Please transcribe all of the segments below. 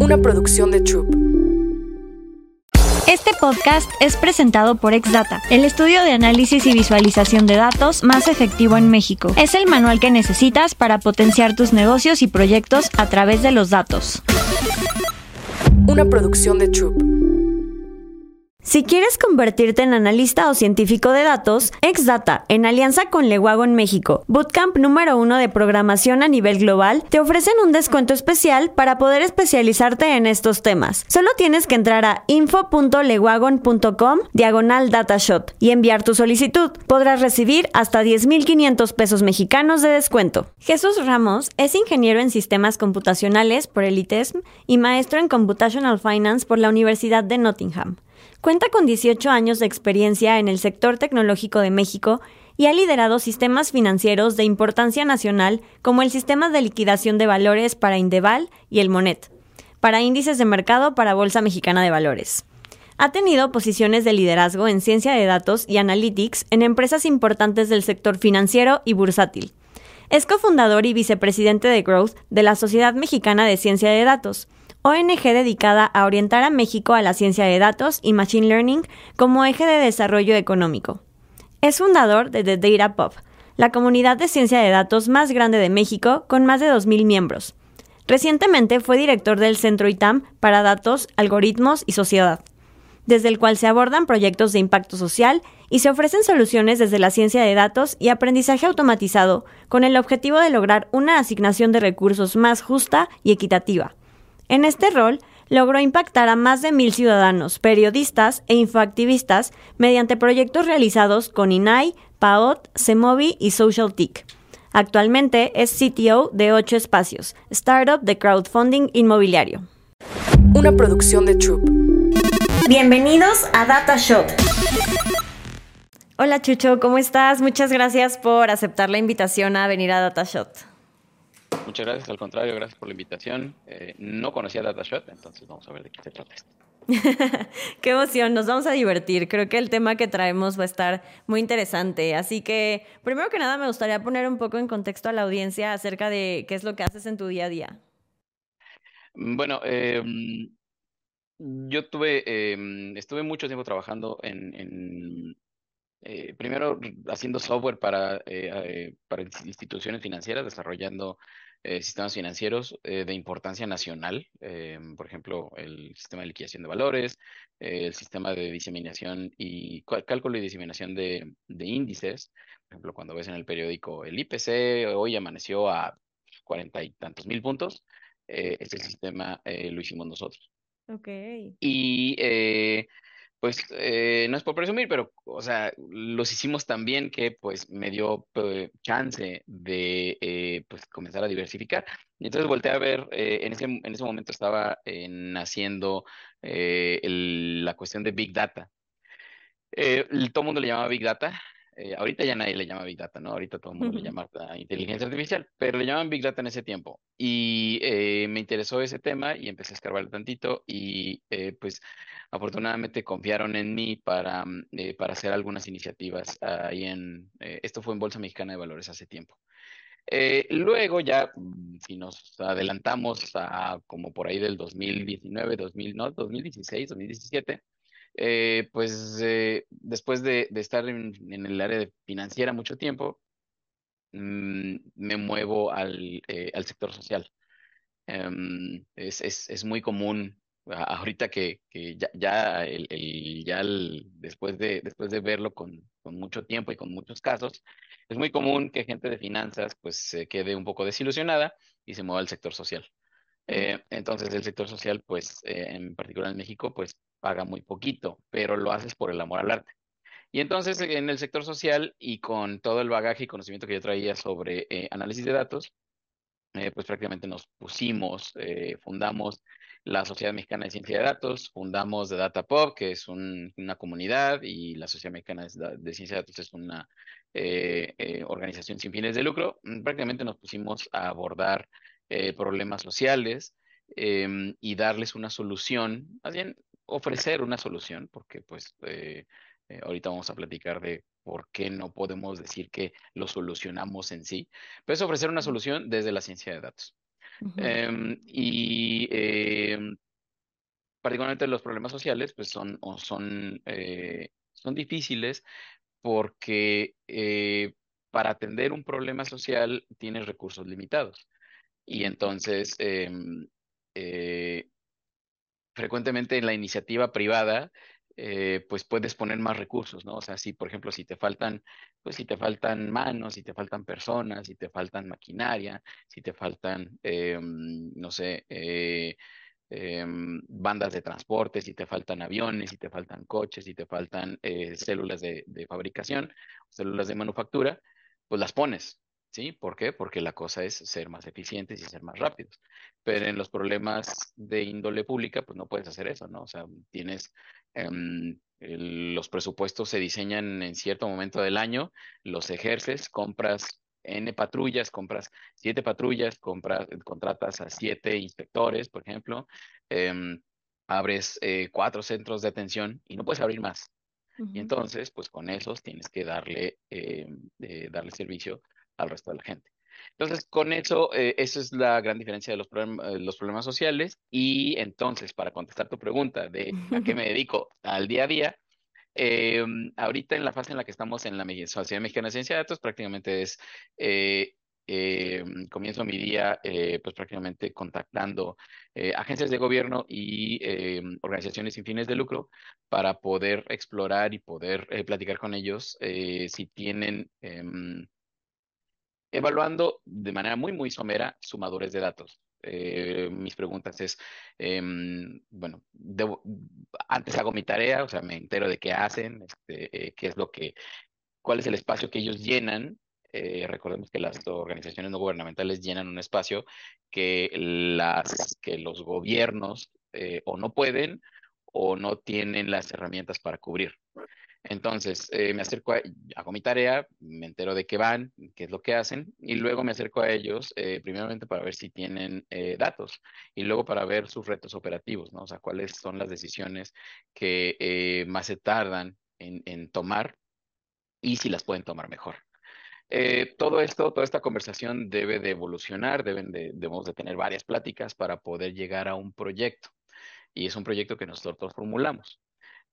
Una producción de Troop. Este podcast es presentado por Exdata, el estudio de análisis y visualización de datos más efectivo en México. Es el manual que necesitas para potenciar tus negocios y proyectos a través de los datos. Una producción de Troop. Si quieres convertirte en analista o científico de datos, Exdata, en alianza con Lewagon México, Bootcamp número uno de programación a nivel global, te ofrecen un descuento especial para poder especializarte en estos temas. Solo tienes que entrar a info.lewagon.com diagonal datashot y enviar tu solicitud. Podrás recibir hasta 10.500 pesos mexicanos de descuento. Jesús Ramos es ingeniero en sistemas computacionales por el ITESM y maestro en Computational Finance por la Universidad de Nottingham. Cuenta con 18 años de experiencia en el sector tecnológico de México y ha liderado sistemas financieros de importancia nacional como el sistema de liquidación de valores para Indeval y el Monet, para índices de mercado para Bolsa Mexicana de Valores. Ha tenido posiciones de liderazgo en ciencia de datos y analytics en empresas importantes del sector financiero y bursátil. Es cofundador y vicepresidente de Growth de la Sociedad Mexicana de Ciencia de Datos, ONG dedicada a orientar a México a la ciencia de datos y Machine Learning como eje de desarrollo económico. Es fundador de The Data Pop, la comunidad de ciencia de datos más grande de México con más de 2.000 miembros. Recientemente fue director del Centro ITAM para Datos, Algoritmos y Sociedad, desde el cual se abordan proyectos de impacto social y se ofrecen soluciones desde la ciencia de datos y aprendizaje automatizado con el objetivo de lograr una asignación de recursos más justa y equitativa. En este rol, logró impactar a más de mil ciudadanos, periodistas e infoactivistas mediante proyectos realizados con INAI, PAOT, CEMOVI y SocialTIC. Actualmente es CTO de Ocho Espacios, startup de crowdfunding inmobiliario. Una producción de Troop. Bienvenidos a DataShot. Hola Chucho, ¿cómo estás? Muchas gracias por aceptar la invitación a venir a DataShot. Muchas gracias, al contrario, gracias por la invitación. Eh, no conocía DataShot, entonces vamos a ver de qué se trata esto. Qué emoción, nos vamos a divertir. Creo que el tema que traemos va a estar muy interesante. Así que, primero que nada, me gustaría poner un poco en contexto a la audiencia acerca de qué es lo que haces en tu día a día. Bueno, em, yo tuve, em, estuve mucho tiempo trabajando en, eh, primero haciendo software para, eh, para instituciones financieras, desarrollando eh, sistemas financieros eh, de importancia nacional, eh, por ejemplo, el sistema de liquidación de valores, el sistema de diseminación y cálculo y diseminación de, índices. Por ejemplo, cuando ves en el periódico el IPC hoy amaneció a cuarenta y tantos mil puntos, este sistema lo hicimos nosotros. Ok. Y pues eh, no es por presumir, pero, o sea, los hicimos tan bien que pues me dio eh, chance de eh, pues comenzar a diversificar. Y entonces volteé a ver, en, ese, en ese momento estaba naciendo la cuestión de Big Data. todo el mundo le llamaba Big Data, ahorita ya nadie le llama Big Data, ¿no? Ahorita todo el mundo le llama inteligencia artificial, pero le llamaban Big Data en ese tiempo. Y me interesó ese tema y empecé a escarbar tantito y pues afortunadamente confiaron en mí para, mm, eh, para hacer algunas iniciativas ahí en, eh, esto fue en Bolsa Mexicana de Valores hace tiempo. Eh, luego ya, mm, si nos adelantamos a como por ahí del 2019, 2000, no, 2016, 2017, pues después de, estar en, el área financiera mucho tiempo, mm, me muevo al, al sector social. Em, es, es, es, muy común ahorita que, ya, ya, el, ya después, de, después de verlo con, mucho tiempo y con muchos casos, es muy común que gente de finanzas pues se quede un poco desilusionada y se mueva al sector social. Eh, entonces el sector social, pues eh, en particular en México, pues paga muy poquito, pero lo haces por el amor al arte. Y entonces en el sector social y con todo el bagaje y conocimiento que yo traía sobre eh, análisis de datos, pues prácticamente nos pusimos, fundamos la Sociedad Mexicana de Ciencia de Datos, fundamos The Data Pop, que es una comunidad, y la Sociedad Mexicana de, Ciencia de Datos es una eh, eh, organización sin fines de lucro. Mm, prácticamente nos pusimos a abordar eh, problemas sociales em, y darles una solución, más bien ofrecer una solución, porque pues ahorita vamos a platicar de por qué no podemos decir que lo solucionamos en sí, pero es ofrecer una solución desde la ciencia de datos. Em, y em, particularmente los problemas sociales, pues son, o son, eh, son difíciles porque eh, para atender un problema social tienes recursos limitados. Y entonces, em, eh, frecuentemente en la iniciativa privada, eh, pues puedes poner más recursos, ¿no? O sea, si, por ejemplo, si te faltan, pues si te faltan manos, si te faltan personas, si te faltan maquinaria, si te faltan, em, no sé, eh, em, bandas de transporte, si te faltan aviones, si te faltan coches, si te faltan células de, de fabricación, células de manufactura, pues las pones, ¿sí? ¿Por qué? Porque la cosa es ser más eficientes y ser más rápidos. Pero en los problemas de índole pública, pues no puedes hacer eso, ¿no? O sea, tienes, em, los presupuestos se diseñan en cierto momento del año, los ejerces, compras N patrullas, compras siete patrullas, compras, contratas a siete inspectores, por ejemplo, em, abres eh, cuatro centros de atención y no puedes abrir más. Y entonces, pues con esos tienes que darle, em, darle servicio al resto de la gente. Entonces, con eso, eh, esa es la gran diferencia de los, eh, los problemas sociales. Y entonces, para contestar tu pregunta de a qué me dedico al día a día, eh, ahorita en la fase en la que estamos en la Sociedad Mexicana de Ciencia de Datos, prácticamente es, comienzo mi día pues prácticamente contactando agencias de gobierno y organizaciones sin fines de lucro para poder explorar y poder platicar con ellos si tienen em, evaluando de manera muy, muy somera sumadores de datos. Eh, mis preguntas es, em, bueno, antes hago mi tarea, o sea, me entero de qué hacen, este, eh, qué es lo que, cuál es el espacio que ellos llenan. Eh, recordemos que las organizaciones no gubernamentales llenan un espacio que, las, que los gobiernos o no pueden o no tienen las herramientas para cubrir. Entonces, eh, me acerco, a, hago mi tarea, me entero de qué van, qué es lo que hacen, y luego me acerco a ellos, eh, primeramente para ver si tienen eh, datos, y luego para ver sus retos operativos, ¿no? O sea, cuáles son las decisiones que más se tardan en, tomar y si las pueden tomar mejor. todo esto, toda esta conversación debe de evolucionar, deben de, debemos de tener varias pláticas para poder llegar a un proyecto. Y es un proyecto que nosotros formulamos.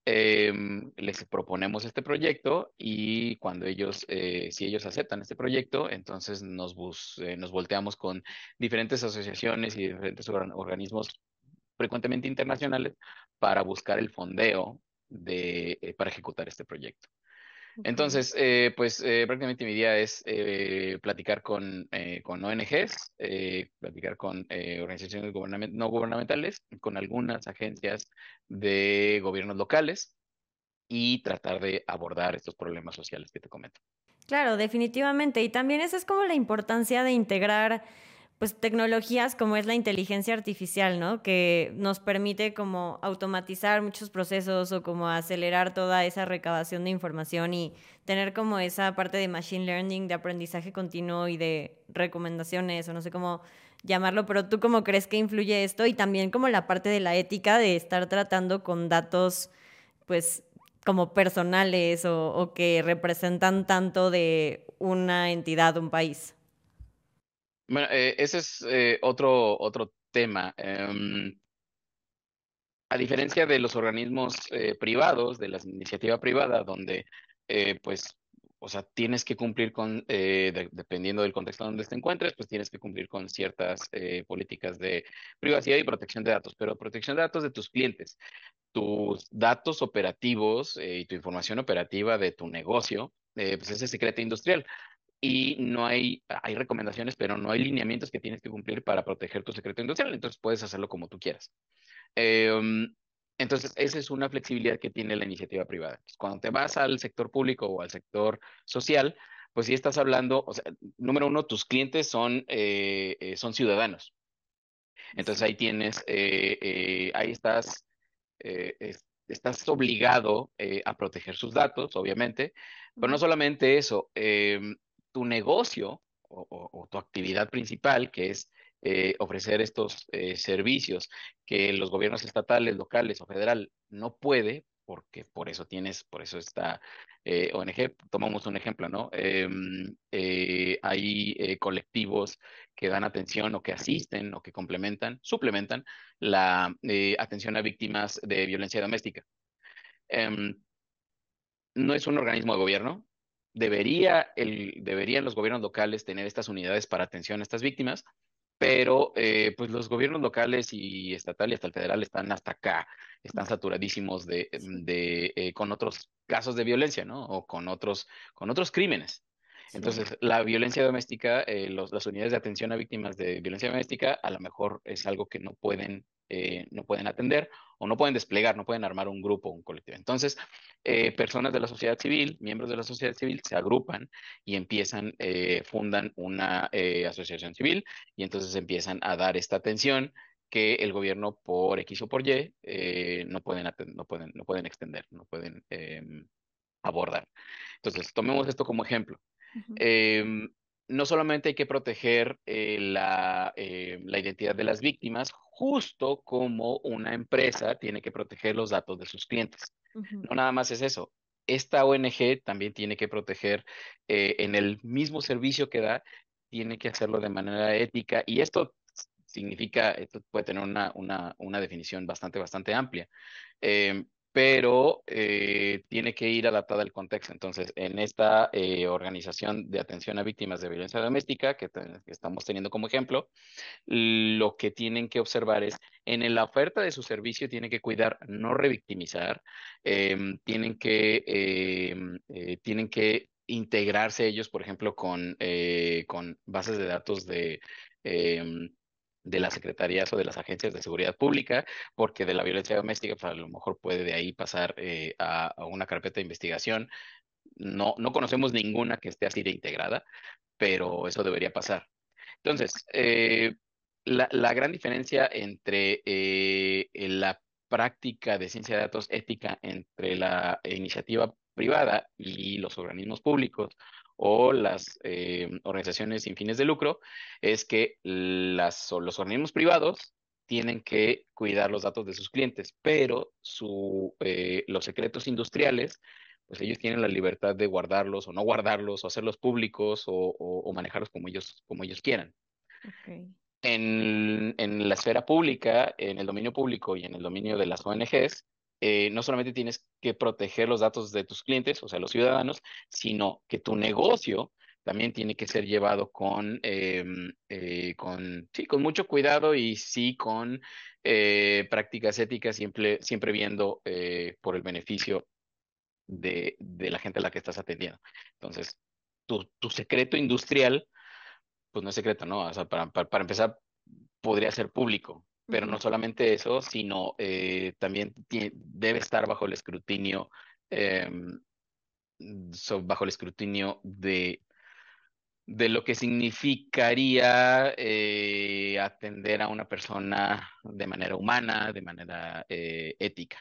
Em, les proponemos este proyecto y cuando ellos, eh, si ellos aceptan este proyecto, entonces nos, eh, nos volteamos con diferentes asociaciones y diferentes organismos frecuentemente internacionales para buscar el fondeo de, eh, para ejecutar este proyecto. Entonces, eh, pues eh, prácticamente mi día es eh, platicar con, con ONGs, platicar con organizaciones no gubernamentales, con algunas agencias de gobiernos locales y tratar de abordar estos problemas sociales que te comento. Claro, definitivamente. Y también esa es como la importancia de integrar pues tecnologías como es la inteligencia artificial, ¿no? Que nos permite como automatizar muchos procesos o como acelerar toda esa recabación de información y tener como esa parte de machine learning, de aprendizaje continuo y de recomendaciones o no sé cómo llamarlo, pero tú cómo crees que influye esto y también como la parte de la ética de estar tratando con datos pues como personales o, o que representan tanto de una entidad, un país. Bueno, eh, ese es eh, otro, otro tema. Em, a diferencia de los organismos eh, privados, de la iniciativa privada, donde pues, o sea, tienes que cumplir con, dependiendo del contexto donde te encuentres, pues tienes que cumplir con ciertas políticas de privacidad y protección de datos, pero protección de datos de tus clientes, tus datos operativos y tu información operativa de tu negocio, pues es secreto industrial y no hay, hay recomendaciones, pero no hay lineamientos que tienes que cumplir para proteger tu secreto industrial, entonces puedes hacerlo como tú quieras. Em, entonces, esa es una flexibilidad que tiene la iniciativa privada. cuando te vas al sector público o al sector social, pues si estás hablando, o sea, número uno, tus clientes son, eh, eh, son ciudadanos. Entonces ahí tienes, eh, ahí estás, estás obligado a proteger sus datos, obviamente, pero no solamente eso, em, tu negocio o, tu actividad principal, que es eh, ofrecer estos eh, servicios que los gobiernos estatales, locales o federal no puede porque por eso tienes, por eso está eh, ONG. Tomamos un ejemplo, ¿no? Em, hay colectivos que dan atención o que asisten o que complementan, suplementan la atención a víctimas de violencia doméstica. Em, no es un organismo de gobierno. Debería el, deberían los gobiernos locales tener estas unidades para atención a estas víctimas, pero eh, pues los gobiernos locales y estatal y hasta el federal están hasta acá, están saturadísimos de, de eh, con otros casos de violencia, ¿no? O con otros, con otros crímenes. Entonces, la violencia doméstica, eh, los, las unidades de atención a víctimas de violencia doméstica, a lo mejor es algo que no pueden, no pueden atender o no pueden desplegar, no pueden armar un grupo, un colectivo. Entonces, eh, personas de la sociedad civil, miembros de la sociedad civil, se agrupan y empiezan, eh, fundan una eh, asociación civil y entonces empiezan a dar esta atención que el gobierno por X o por Y no, pueden no, pueden, no pueden extender, no pueden em, abordar. Entonces, tomemos esto como ejemplo no solamente hay que proteger eh, la, eh, la, identidad de las víctimas, justo como una empresa tiene que proteger los datos de sus clientes. No nada más es eso. Esta ONG también tiene que proteger eh, en el mismo servicio que da, tiene que hacerlo de manera ética y esto significa, esto puede tener una, una, una definición bastante, bastante amplia. Pero eh, tiene que ir adaptada al contexto. Entonces, en esta eh, organización de atención a víctimas de violencia doméstica, que, estamos teniendo como ejemplo, lo que tienen que observar es, en la oferta de su servicio tienen que cuidar, no revictimizar, em, tienen, que, em, eh, tienen que integrarse ellos, por ejemplo, con, con bases de datos de em, de las secretarías o de las agencias de seguridad pública, porque de la violencia doméstica, pues, a lo mejor puede de ahí pasar eh, a, una carpeta de investigación. No, no conocemos ninguna que esté así de integrada, pero eso debería pasar. Entonces, eh, la, gran diferencia entre eh, la práctica de ciencia de datos ética entre la iniciativa privada y los organismos públicos o las eh, organizaciones sin fines de lucro es que las, los organismos privados tienen que cuidar los datos de sus clientes, pero su, eh, los secretos industriales, pues ellos tienen la libertad de guardarlos o no guardarlos, o hacerlos públicos o, manejarlos como ellos, como ellos quieran. En, en la esfera pública, en el dominio público y en el dominio de las ONGs, eh, no solamente tienes que proteger los datos de tus clientes, o sea, los ciudadanos, sino que tu negocio también tiene que ser llevado con, em, eh, con, sí, con mucho cuidado y sí con eh, prácticas éticas, siempre, siempre viendo por el beneficio de, la gente a la que estás atendiendo. Entonces, tu, secreto industrial, pues no es secreto, ¿no? O sea, para, para empezar, podría ser público, pero no solamente eso, sino eh, también debe estar bajo el escrutinio, em, bajo el escrutinio de, de lo que significaría eh, atender a una persona de manera humana, de manera eh, ética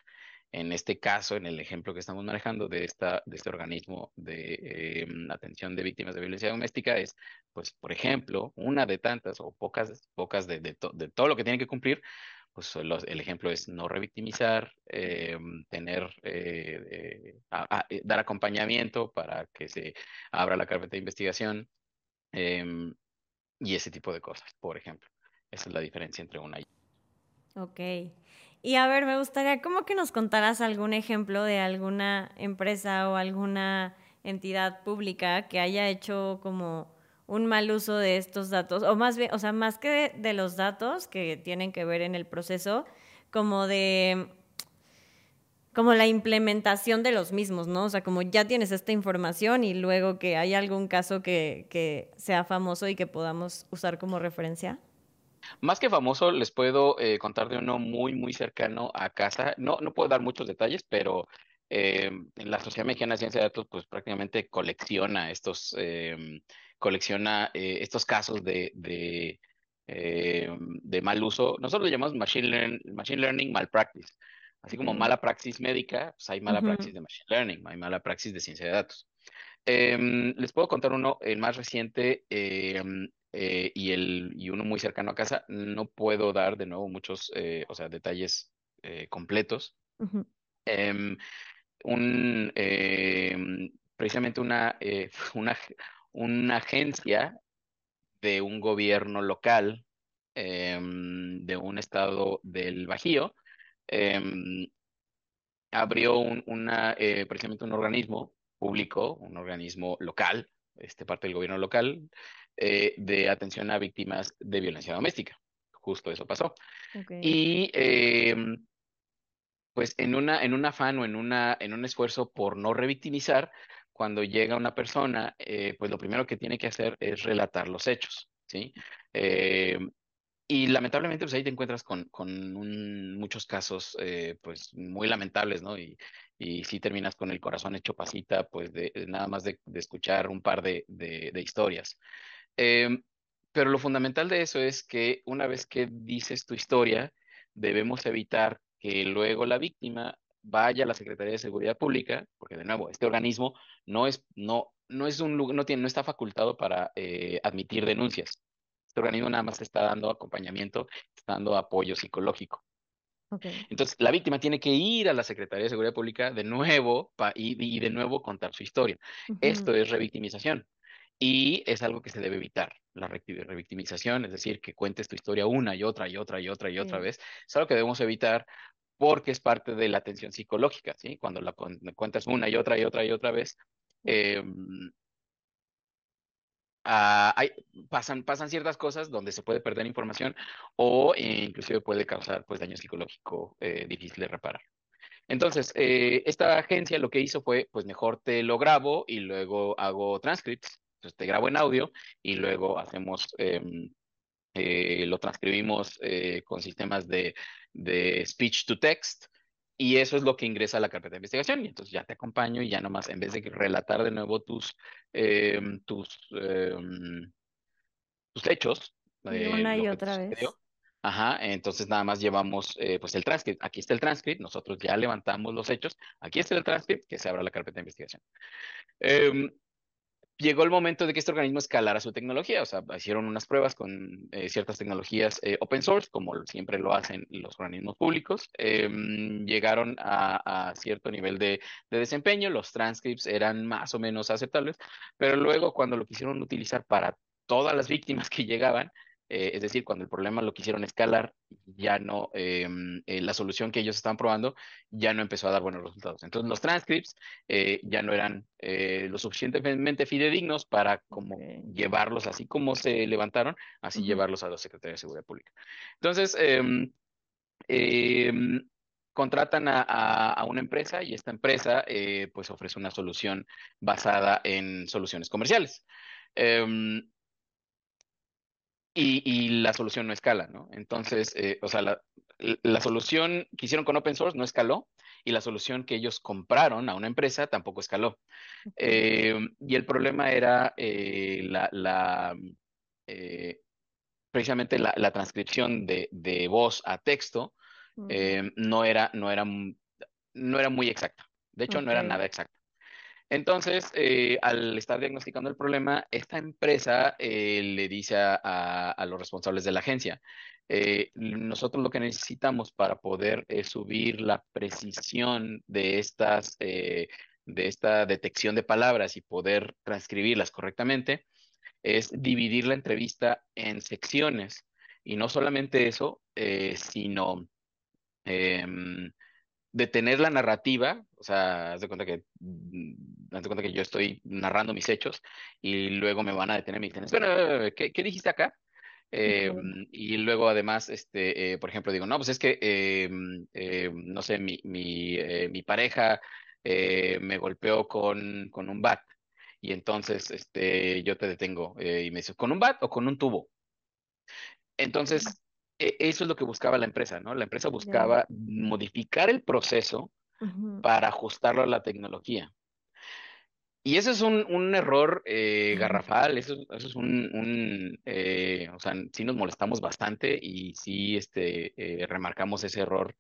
en este caso, en el ejemplo que estamos manejando de, esta, de este organismo de em, atención de víctimas de violencia doméstica, es, pues, por ejemplo, una de tantas o pocas, pocas de, de, todo lo que tienen que cumplir, pues el ejemplo es no revictimizar, em, tener, eh, eh, dar acompañamiento para que se abra la carpeta de investigación em, y ese tipo de cosas, por ejemplo. Esa es la diferencia entre una y otra. Ok. Y a ver, me gustaría como que nos contaras algún ejemplo de alguna empresa o alguna entidad pública que haya hecho como un mal uso de estos datos, o más bien, o sea, más que de, los datos que tienen que ver en el proceso, como de como la implementación de los mismos, ¿no? O sea, como ya tienes esta información y luego que hay algún caso que, que sea famoso y que podamos usar como referencia. Más que famoso, les puedo eh, contar de uno muy, muy cercano a casa. No, no puedo dar muchos detalles, pero eh, en la Sociedad Mexicana de Ciencia de Datos, pues prácticamente colecciona estos, em, colecciona eh, estos casos de, de, em, de, mal uso. Nosotros lo llamamos machine, learn, machine learning malpractice. Así como mala praxis médica, pues hay mala praxis de machine learning, hay mala praxis de ciencia de datos. Em, les puedo contar uno, el más reciente, eh, y, el, y uno muy cercano a casa. No puedo dar de nuevo muchos, eh, o sea, detalles eh, completos, em, un, em, precisamente una, eh, una, una agencia de un gobierno local em, de un estado del Bajío abrió un, una, eh, precisamente un organismo público, un organismo local, este parte del gobierno local, eh, de atención a víctimas de violencia doméstica. Justo eso pasó. Y em, pues en una, en un afán o en una, en un esfuerzo por no revictimizar, cuando llega una persona, eh, pues lo primero que tiene que hacer es relatar los hechos, ¿sí? Y lamentablemente, pues ahí te encuentras con, con muchos casos, eh, pues muy lamentables, ¿no? Y, y sí terminas con el corazón hecho pasita, pues de, nada más de, escuchar un par de, de, historias. Em, pero lo fundamental de eso es que una vez que dices tu historia, debemos evitar que luego la víctima vaya a la Secretaría de Seguridad Pública, porque de nuevo, este organismo no es, no, no es un no tiene, no está facultado para eh, admitir denuncias. Este organismo nada más está dando acompañamiento, está dando apoyo psicológico. Entonces, la víctima tiene que ir a la Secretaría de Seguridad Pública de nuevo pa- y, y de nuevo contar su historia. Esto es revictimización. Y es algo que se debe evitar, la revictimización, es decir, que cuentes tu historia una y otra y otra y otra y otra Sí. vez. Es algo que debemos evitar porque es parte de la atención psicológica, ¿sí? Cuando la cuentas una y otra y otra y otra vez, eh, ah, pasan, pasan ciertas cosas donde se puede perder información o eh, inclusive puede causar pues daño psicológico eh, difícil de reparar. Entonces, eh, esta agencia lo que hizo fue, pues mejor te lo grabo y luego hago transcripts. Entonces te grabo en audio y luego hacemos, em, eh, lo transcribimos con sistemas de speech to text y eso es lo que ingresa a la carpeta de investigación. Y entonces ya te acompaño y ya nomás, en vez de relatar de nuevo tus, em, tus, em, tus hechos, eh, una y otra vez. sucedió, Ajá, entonces nada más llevamos eh, pues el transcript. Aquí está el transcript, nosotros ya levantamos los hechos. Aquí está el transcript, que se abra la carpeta de investigación. Em, llegó el momento de que este organismo escalara su tecnología, o sea, hicieron unas pruebas con eh, ciertas tecnologías eh, open source, como siempre lo hacen los organismos públicos. Em, llegaron a, cierto nivel de desempeño, los transcripts eran más o menos aceptables, pero luego cuando lo quisieron utilizar para todas las víctimas que llegaban, eh, es decir, cuando el problema lo quisieron escalar, ya no, em, eh, la solución que ellos estaban probando ya no empezó a dar buenos resultados. Entonces los transcripts eh, ya no eran lo suficientemente fidedignos para como llevarlos así como se levantaron, así llevarlos a la Secretaría de Seguridad Pública. Entonces, em, em, contratan a, a- a una empresa y esta empresa pues ofrece una solución basada en soluciones comerciales. Y, y la solución no escala, ¿no? Entonces, eh, o sea, la, la solución que hicieron con open source no escaló y la solución que ellos compraron a una empresa tampoco escaló. Eh, y el problema era eh, la, la, eh, precisamente la, la transcripción de, de voz a texto eh, no era, no era, no era muy exacta. De hecho, no era nada exacta. Entonces, eh, al estar diagnosticando el problema, esta empresa eh, le dice a, los responsables de la agencia, eh, nosotros lo que necesitamos para poder subir la precisión de estas, de esta detección de palabras y poder transcribirlas correctamente, es dividir la entrevista en secciones. Y no solamente eso, sino em, detener la narrativa, o sea, haz de cuenta que, mm, haz de cuenta que yo estoy narrando mis hechos y luego me van a detener y me dicen, espera, ¿qué, qué dijiste acá? Eh, Ok. y luego además, este, eh, por ejemplo, digo, no, pues es que, eh, eh, no sé, mi, mi, eh, mi pareja me golpeó con, con un bat y entonces, este, yo te detengo y me dices, ¿con un bat o con un tubo? Entonces, eso es lo que buscaba la empresa, ¿no? La empresa buscaba modificar el proceso para ajustarlo a la tecnología. Y eso es un, un error eh, garrafal, eso, eso es un, un, eh, o sea, sí nos molestamos bastante y sí este, eh, remarcamos ese error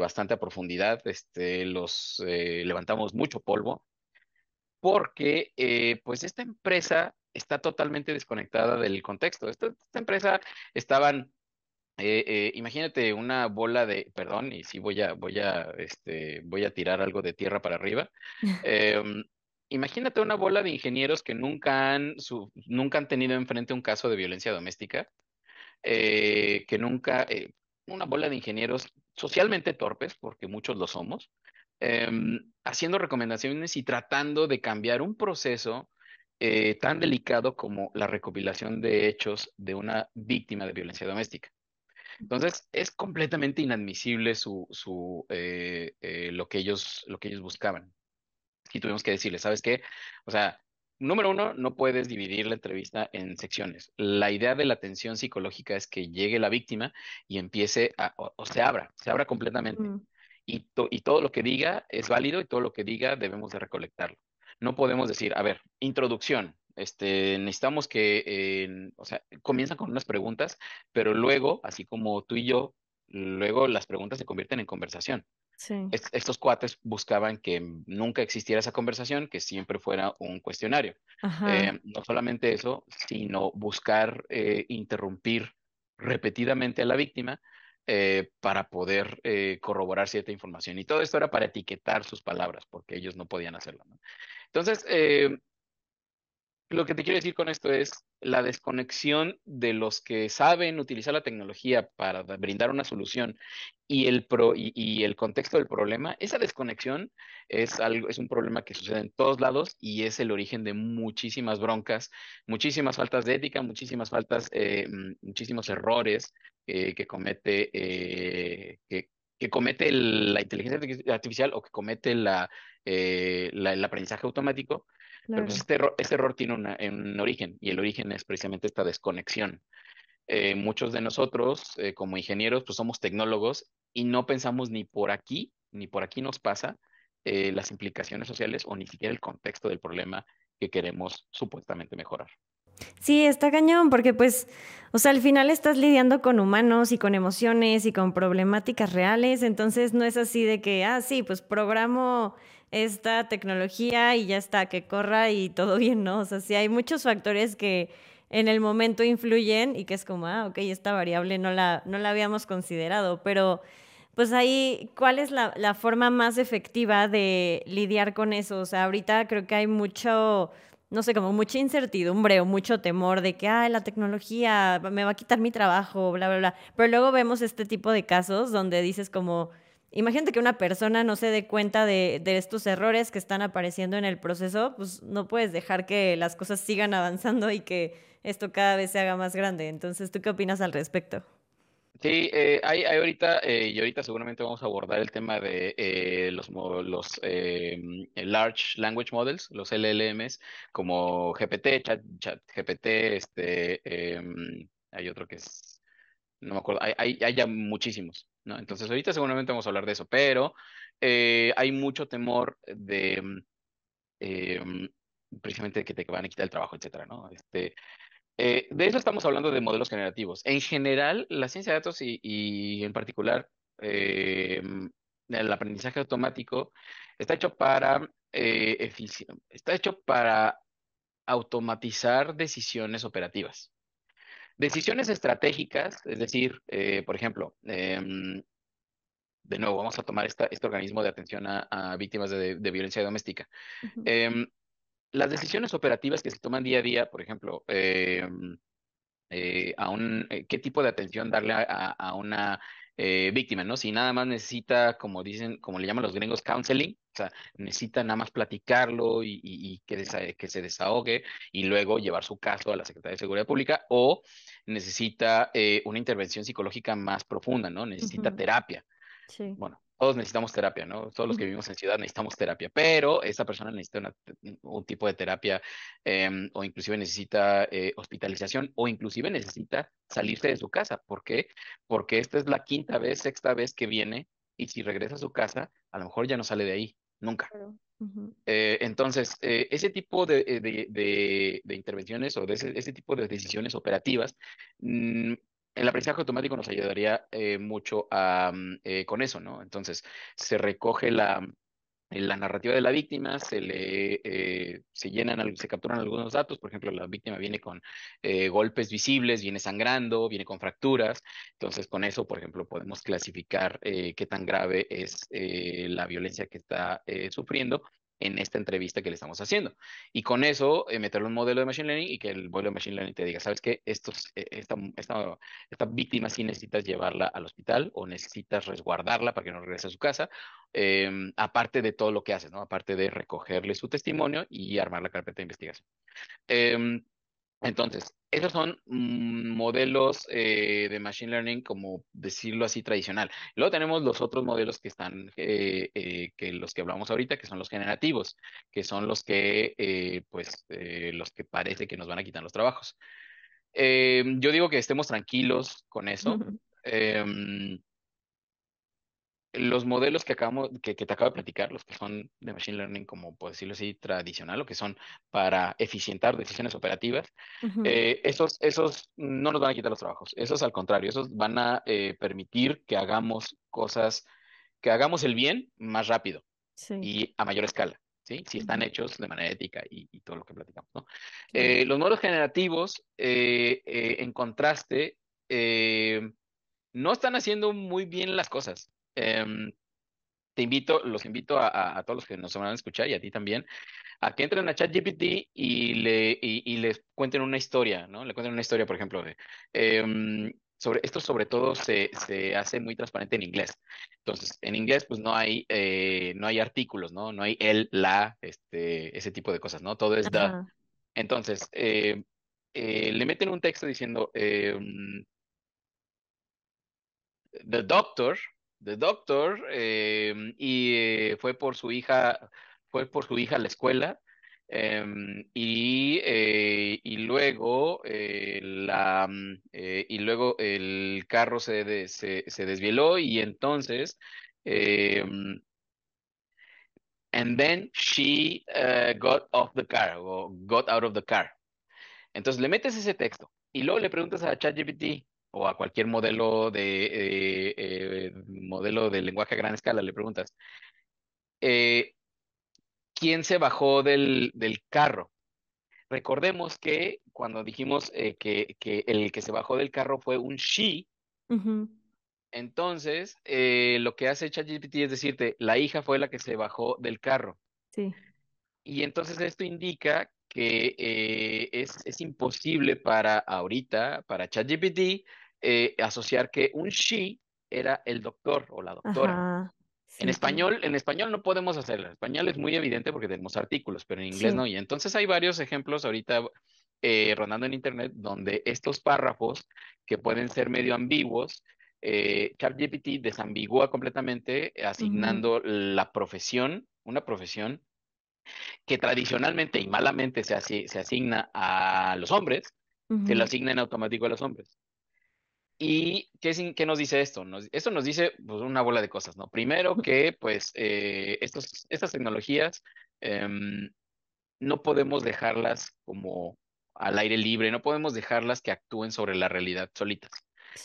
bastante a profundidad, este, los levantamos mucho polvo, porque pues esta empresa está totalmente desconectada del contexto. Esta, esta empresa estaban Eh, eh, imagínate una bola de, perdón, y sí voy a, voy a, este, voy a tirar algo de tierra para arriba. Em, imagínate una bola de ingenieros que nunca han, su- nunca han tenido enfrente un caso de violencia doméstica, eh, que nunca, eh, una bola de ingenieros socialmente torpes, porque muchos lo somos, em, haciendo recomendaciones y tratando de cambiar un proceso tan delicado como la recopilación de hechos de una víctima de violencia doméstica. Entonces, es completamente inadmisible su, su, eh, eh, lo que ellos, lo que ellos buscaban. Y tuvimos que decirle, ¿sabes qué? O sea, número uno, no puedes dividir la entrevista en secciones. La idea de la atención psicológica es que llegue la víctima y empiece a, o, o se abra, se abra completamente. Mm, Y, to- y todo lo que diga es válido y todo lo que diga debemos de recolectarlo. No podemos decir, a ver, introducción. Este, necesitamos que, eh, o sea, comienzan con unas preguntas, pero luego, así como tú y yo, luego las preguntas se convierten en conversación sí. est- estos cuates buscaban que nunca existiera esa conversación, que siempre fuera un cuestionario. Eh, no solamente eso, sino buscar eh, interrumpir repetidamente a la víctima eh, para poder eh, corroborar cierta información. Y todo esto era para etiquetar sus palabras, porque ellos no podían hacerlo, ¿no? Entonces, eh, lo que te quiero decir con esto es la desconexión de los que saben utilizar la tecnología para da- brindar una solución y el pro y, el contexto del problema. Esa desconexión es algo, es un problema que sucede en todos lados y es el origen de muchísimas broncas, muchísimas faltas de ética, muchísimas faltas, eh, mm, muchísimos errores eh, que comete eh, que, comete la inteligencia artifici- artificial o que comete el aprendizaje automático pero pues claro. este error, este error tiene una- un origen y el origen es precisamente esta desconexión. Eh, muchos de nosotros, eh, como ingenieros, pues somos tecnólogos y no pensamos ni por aquí, ni por aquí nos pasa eh, las implicaciones sociales o ni siquiera el contexto del problema que queremos supuestamente mejorar. Sí, está cañón, porque pues, o sea, al final estás lidiando con humanos y con emociones y con problemáticas reales, entonces no es así de que, ah, sí, pues programo esta tecnología y ya está, que corra y todo bien, ¿no? O sea, sí hay muchos factores que en el momento influyen y que es como, ah, ok, esta variable no la, no la habíamos considerado, pero pues ahí, ¿cuál es la, la forma más efectiva de lidiar con eso? O sea, ahorita creo que hay mucho no sé, como mucha incertidumbre o mucho temor de que, ay, la tecnología me va a quitar mi trabajo, bla, bla, bla. Pero luego vemos este tipo de casos donde dices como, imagínate que una persona no se dé cuenta de, de estos errores que están apareciendo en el proceso, pues no puedes dejar que las cosas sigan avanzando y que esto cada vez se haga más grande. Entonces, ¿tú qué opinas al respecto? Sí, eh, hay, hay ahorita, eh, y ahorita seguramente vamos a abordar el tema de eh, los, eh, Large Language Models, los LLMs, como GPT, Chat GPT, este, em, hay otro que es, no me acuerdo, hay, hay, hay ya muchísimos, Entonces ahorita seguramente vamos a hablar de eso, pero eh, hay mucho temor de em, em, precisamente que te van a quitar el trabajo, etcétera, ¿no? Este, eh, de eso estamos hablando de modelos generativos. En general, la ciencia de datos y, en particular eh, el aprendizaje automático está hecho para eh, está hecho para automatizar decisiones operativas. Decisiones estratégicas, es decir, eh, por ejemplo, em, de nuevo, vamos a tomar esta- este organismo de atención a, a víctimas de, de violencia doméstica. Em, las decisiones operativas que se toman día a día, por ejemplo, em, eh, a un, eh, qué tipo de atención darle a una eh, víctima, ¿no? Si nada más necesita, como dicen, como le llaman los gringos, counseling, o sea, necesita nada más platicarlo y, y- y que, desa- que se desahogue y luego llevar su caso a la Secretaría de Seguridad Pública, o necesita eh, una intervención psicológica más profunda, ¿no? Necesita terapia Sí. bueno, todos necesitamos terapia, ¿no? Todos los que vivimos en ciudad necesitamos terapia, pero esa persona necesita una- un tipo de terapia em, o inclusive necesita eh, hospitalización o inclusive necesita salirse de su casa. ¿Por qué? Porque esta es la quinta vez, sexta vez que viene y si regresa a su casa, a lo mejor ya no sale de ahí, nunca. Eh, entonces, eh, ese tipo de, de- de- de intervenciones o de ese, ese tipo de decisiones operativas, mm, el aprendizaje automático nos ayudaría eh, mucho mm, eh, con eso, ¿no? Entonces, se recoge la, la narrativa de la víctima se le eh, se llenan, se capturan algunos datos. Por ejemplo, la víctima viene con golpes visibles, viene sangrando, viene con fracturas. Entonces, con eso, por ejemplo, podemos clasificar qué tan grave es la violencia que está sufriendo en esta entrevista que le estamos haciendo. Y con eso, eh, meterle un modelo de Machine Learning y que el modelo de Machine Learning te diga, ¿sabes qué? Estos, eh, esta, esta, esta, víctima sí necesitas llevarla al hospital o necesitas resguardarla para que no regrese a su casa, em, aparte de todo lo que haces, ¿no? Aparte de recogerle su testimonio y armar la carpeta de investigación. Em, entonces, esos son mm, modelos eh, de Machine Learning, como decirlo así, tradicional. Luego tenemos los otros modelos que están, eh, eh, que los que hablamos ahorita, que son los generativos, que son los que, pues, los que parece que nos van a quitar los trabajos. yo digo que estemos tranquilos con eso los modelos que acabamos, que, te acabo de platicar, los que son de Machine Learning, como por decirlo así, tradicional, o que son para eficientar decisiones operativas, eh, esos, esos no nos van a quitar los trabajos. Esos al contrario, esos van a eh, permitir que hagamos cosas, que hagamos el bien más rápido y a mayor escala. ¿Sí? Si están hechos de manera ética y, todo lo que platicamos, ¿no? Eh, los modelos generativos, en contraste, no están haciendo muy bien las cosas. Em, te invito, los invito a, todos los que nos van a escuchar y a ti también, a que entren a ChatGPT y, le, y, les cuenten una historia, ¿no? Le cuenten una historia, por ejemplo, de, em, sobre esto sobre todo se, se, hace muy transparente en inglés. Entonces, en inglés, pues no hay, eh, no hay artículos, ¿no? No hay el, la, este, ese tipo de cosas, ¿no? Todo es the. Entonces, eh, eh, le meten un texto diciendo, em, the doctor The Doctor em, y eh, fue por su hija, fue por su hija a la escuela em, y, eh, y luego eh, la mm, y luego el carro se, se, se, desvieló y entonces em, and then she got off the car o got out of the car. Entonces le metes ese texto y luego le preguntas a ChatGPT o a cualquier modelo de, eh, eh, modelo de lenguaje a gran escala, le preguntas, eh, ¿quién se bajó del, carro? Recordemos que cuando dijimos que, el que se bajó del carro fue un she, entonces lo que hace ChatGPT es decirte, la hija fue la que se bajó del carro. Sí. Y entonces esto indica que es, es, imposible para ahorita, para ChatGPT, eh, asociar que un she era el doctor o la doctora. en español, en español no podemos hacerlo. En español es muy evidente porque tenemos artículos, pero en inglés no. Y entonces hay varios ejemplos ahorita eh, rondando en internet donde estos párrafos que pueden ser medio ambiguos, eh, ChatGPT desambigúa completamente asignando la profesión, una profesión que tradicionalmente y malamente se, se asigna a los hombres, se lo asigna en automático a los hombres. ¿Y qué, qué nos dice esto? esto nos dice pues, una bola de cosas, ¿no? Primero que pues eh, estos, estas tecnologías em, no podemos dejarlas como al aire libre, no podemos dejarlas que actúen sobre la realidad solitas.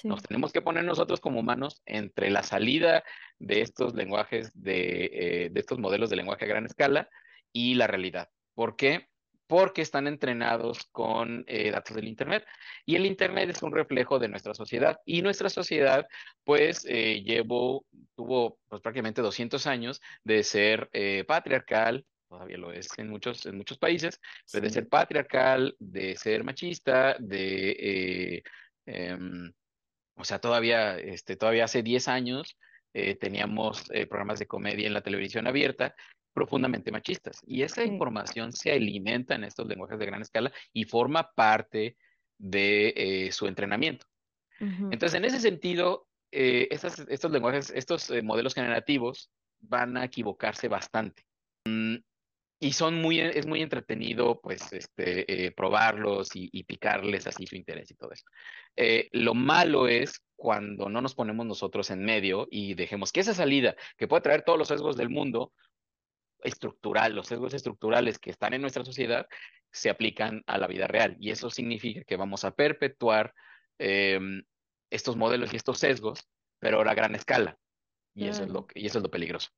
Nos tenemos que poner nosotros como humanos entre la salida de estos lenguajes, de, eh, de estos modelos de lenguaje a gran escala y la realidad. ¿Por qué? Porque están entrenados con eh, datos del Internet. Y el Internet es un reflejo de nuestra sociedad. Y nuestra sociedad, pues, eh, llevó, tuvo pues, prácticamente 200 años de ser eh, patriarcal, todavía lo es en muchos, en muchos países, de ser patriarcal, de ser machista, de... Em, o sea, todavía, este, todavía hace 10 años teníamos programas de comedia en la televisión abierta profundamente machistas. Y esa información se alimenta en estos lenguajes de gran escala y forma parte de eh, su entrenamiento. Entonces, en ese sentido, eh, estos lenguajes, estos eh, modelos generativos van a equivocarse bastante. Mm, y son muy, es muy entretenido, pues, este, probarlos y, y, picarles así su interés y todo eso. lo malo es cuando no nos ponemos nosotros en medio y dejemos que esa salida, que puede traer todos los sesgos del mundo, estructural, los sesgos estructurales que están en nuestra sociedad se aplican a la vida real. Y eso significa que vamos a perpetuar em, estos modelos y estos sesgos, pero ahora a gran escala. Y, eso es lo, y eso es lo peligroso.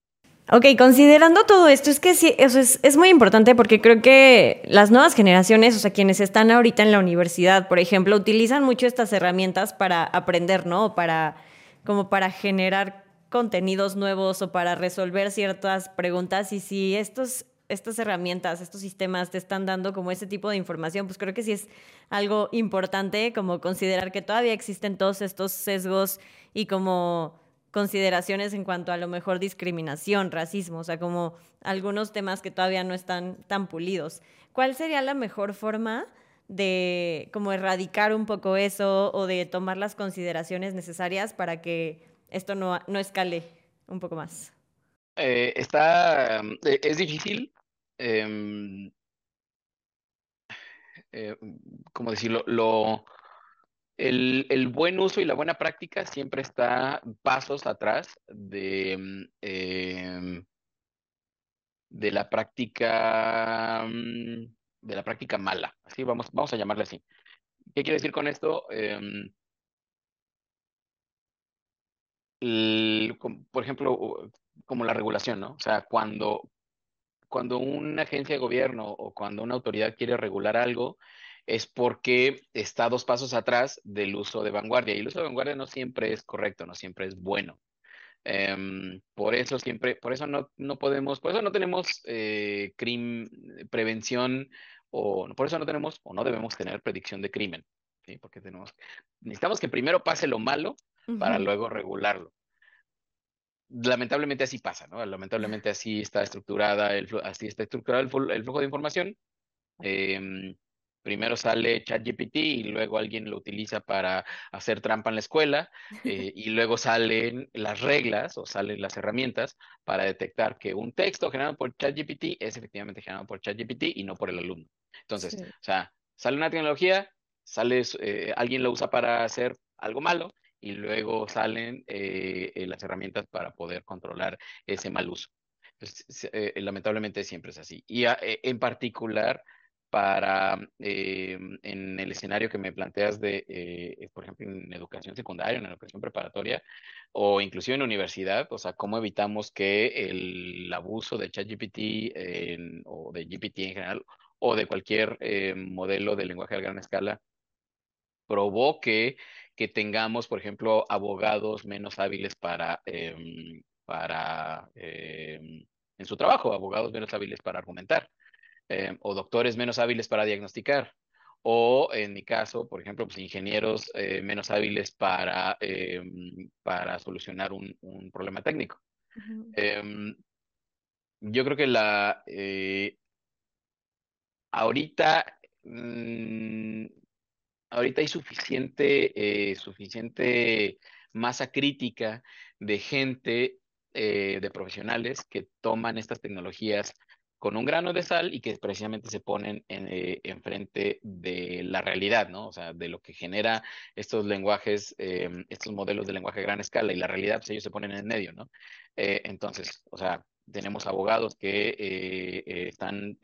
Ok, considerando todo esto, es que sí, eso es, es, muy importante porque creo que las nuevas generaciones, o sea, quienes están ahorita en la universidad, por ejemplo, utilizan mucho estas herramientas para aprender, ¿no? Para, como para generar contenidos nuevos o para resolver ciertas preguntas. Y si estos, estas herramientas, estos sistemas te están dando como ese tipo de información, pues creo que sí es algo importante como considerar que todavía existen todos estos sesgos y como consideraciones en cuanto a lo mejor discriminación, racismo, o sea, como algunos temas que todavía no están tan pulidos. ¿Cuál sería la mejor forma de como erradicar un poco eso o de tomar las consideraciones necesarias para que esto no, no escale un poco más? Eh, está, eh, es difícil. Eh, ¿Cómo decirlo? Lo, el, el, buen uso y la buena práctica siempre está pasos atrás de, em, de la práctica mm, de la práctica mala. Así vamos, vamos a llamarle así. ¿Qué quiere decir con esto? Eh, por ejemplo, como la regulación, ¿no? O sea, cuando, cuando una agencia de gobierno o cuando una autoridad quiere regular algo, es porque está dos pasos atrás del uso de vanguardia. Y el uso de vanguardia no siempre es correcto, no siempre es bueno. Um, por eso siempre, por eso no, no podemos, por eso no tenemos eh, prevención o por eso no tenemos o no debemos tener predicción de crimen. Porque tenemos, necesitamos que primero pase lo malo para luego regularlo. Lamentablemente así pasa, ¿no? Lamentablemente así está estructurada el, así está estructurado el, el flujo de información. Eh, primero sale ChatGPT y luego alguien lo utiliza para hacer trampa en la escuela eh, y luego salen las reglas o salen las herramientas para detectar que un texto generado por ChatGPT es efectivamente generado por ChatGPT y no por el alumno. Entonces, o sea, sale una tecnología, sale, eh, alguien lo usa para hacer algo malo y luego salen eh, las herramientas para poder controlar ese mal uso. lamentablemente siempre es así. Y en particular, para, eh, en el escenario que me planteas de, eh, por ejemplo, en educación secundaria, en educación preparatoria o inclusive en universidad, o sea, cómo evitamos que el abuso de ChatGPT o de GPT en general o de cualquier eh, modelo de lenguaje a gran escala provoque que tengamos, por ejemplo, abogados menos hábiles para, em, para em, en su trabajo, abogados menos hábiles para argumentar. Eh, o doctores menos hábiles para diagnosticar, o en mi caso, por ejemplo, pues, ingenieros eh, menos hábiles para, eh, para solucionar un, un problema técnico. Em, yo creo que la ahorita mm, ahorita hay suficiente suficiente masa crítica de gente de profesionales que toman estas tecnologías con un grano de sal y que precisamente se ponen en, eh, enfrente de la realidad, ¿no? O sea, de lo que genera estos lenguajes, em, estos modelos de lenguaje a gran escala y la realidad, pues ellos se ponen en medio, ¿no? Eh, entonces, o sea, tenemos abogados que eh, están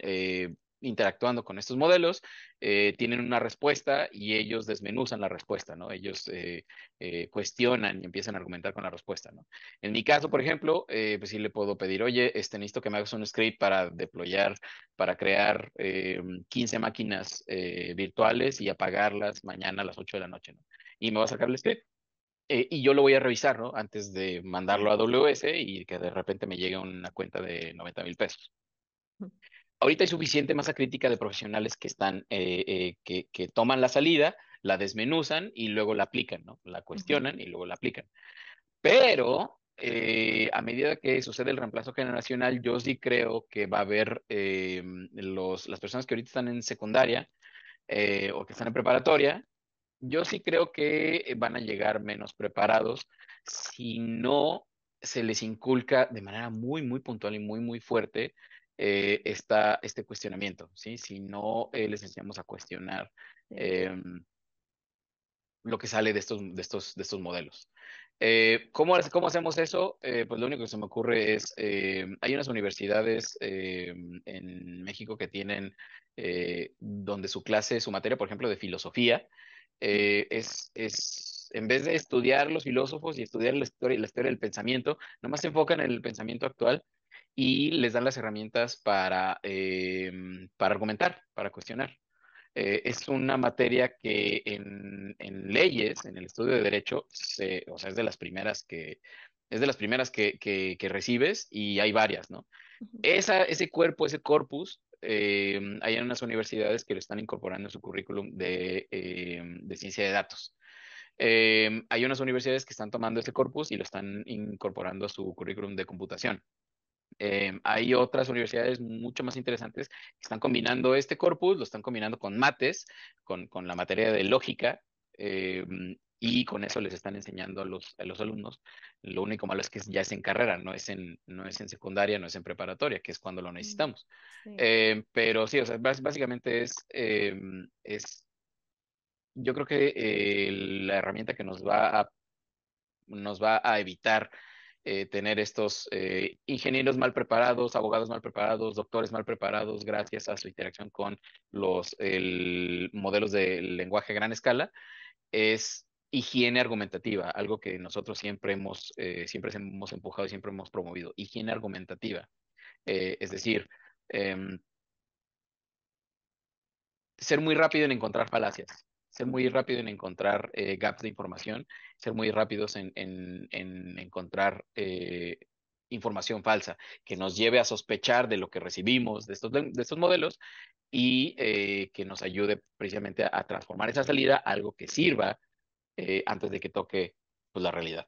interactuando con estos modelos, eh, tienen una respuesta y ellos desmenuzan la respuesta, ¿no? Ellos eh, eh, cuestionan y empiezan a argumentar con la respuesta, ¿no? En mi caso, por ejemplo, pues sí le puedo pedir, oye, este, necesito que me hagas un script para deployar, para crear 15 máquinas virtuales y apagarlas mañana a las 8 de la noche, ¿no? Y me va a sacar el script. y yo lo voy a revisar, ¿no? Antes de mandarlo a AWS y que de repente me llegue una cuenta de 90 mil pesos ahorita hay suficiente masa crítica de profesionales que están, eh, eh, que, que, toman la salida, la desmenuzan y luego la aplican, ¿no? La cuestionan y luego la aplican. Pero eh, a medida que sucede el reemplazo generacional, yo sí creo que va a haber los, las personas que ahorita están en secundaria o que están en preparatoria, yo sí creo que van a llegar menos preparados si no se les inculca de manera muy, muy puntual y muy, muy fuerte eh, este cuestionamiento, ¿sí? Si no eh, les enseñamos a cuestionar em, lo que sale de estos, de estos, de estos modelos. Eh, ¿cómo, ¿cómo, hacemos eso? Eh, pues lo único que se me ocurre es, hay unas universidades en México que tienen, donde su clase, su materia, por ejemplo, de filosofía, es, es, en vez de estudiar los filósofos y estudiar la historia, la historia del pensamiento, nomás se enfocan en el pensamiento actual y les dan las herramientas para, em, para argumentar, para cuestionar. Eh, es una materia que en, en, leyes, en el estudio de derecho, se, o sea, es de las primeras que, es de las primeras que, que, que recibes y hay varias, ¿no? Esa, ese cuerpo, ese corpus, eh, hay en unas universidades que lo están incorporando en su currículum de, eh, de ciencia de datos. Hay unas universidades que están tomando ese corpus y lo están incorporando a su currículum de computación. Eh, hay otras universidades mucho más interesantes que están combinando este corpus, lo están combinando con mates, con, con la materia de lógica, eh, y con eso les están enseñando a los, a los alumnos. Lo único malo es que ya es en carrera, no es en, no es en secundaria, no es en preparatoria, que es cuando lo necesitamos. Sí. Eh, pero sí, o sea, básicamente es, es yo creo que eh, la herramienta que nos va a, nos va a evitar eh, tener estos eh, ingenieros mal preparados, abogados mal preparados, doctores mal preparados, gracias a su interacción con los el, modelos de lenguaje a gran escala, es higiene argumentativa, algo que nosotros siempre hemos, eh, siempre hemos empujado y siempre hemos promovido, higiene argumentativa. Es decir, em, ser muy rápido en encontrar falacias ser muy rápido en encontrar eh, gaps de información, ser muy rápidos en, en, en encontrar eh, información falsa que nos lleve a sospechar de lo que recibimos de estos, de estos modelos y eh, que nos ayude precisamente a, transformar esa salida a algo que sirva antes de que toque pues, la realidad.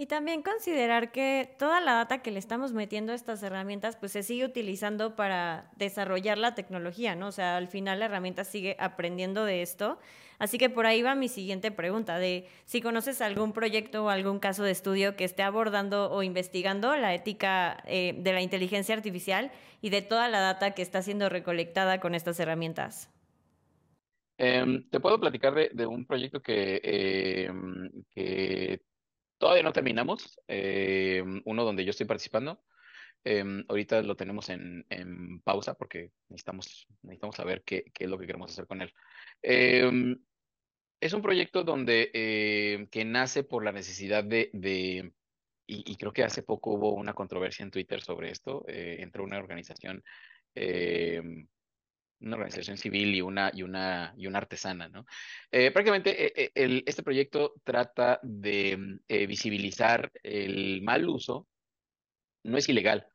Y también considerar que toda la data que le estamos metiendo a estas herramientas, pues se sigue utilizando para desarrollar la tecnología, ¿no? O sea, al final la herramienta sigue aprendiendo de esto. Así que por ahí va mi siguiente pregunta, de si conoces algún proyecto o algún caso de estudio que esté abordando o investigando la ética eh, de la inteligencia artificial y de toda la data que está siendo recolectada con estas herramientas. Eh, te puedo platicar de, un proyecto que, que Todavía no terminamos, eh, uno donde yo estoy participando. Eh, ahorita lo tenemos en, en, pausa porque necesitamos, necesitamos saber qué, qué, es lo que queremos hacer con él. Eh, es un proyecto donde que nace por la necesidad de, de y, y, creo que hace poco hubo una controversia en Twitter sobre esto, entre una organización una organización civil y una, y una, y una artesana, ¿no? Eh, prácticamente eh, el, este proyecto trata de eh, visibilizar el mal uso, no es ilegal,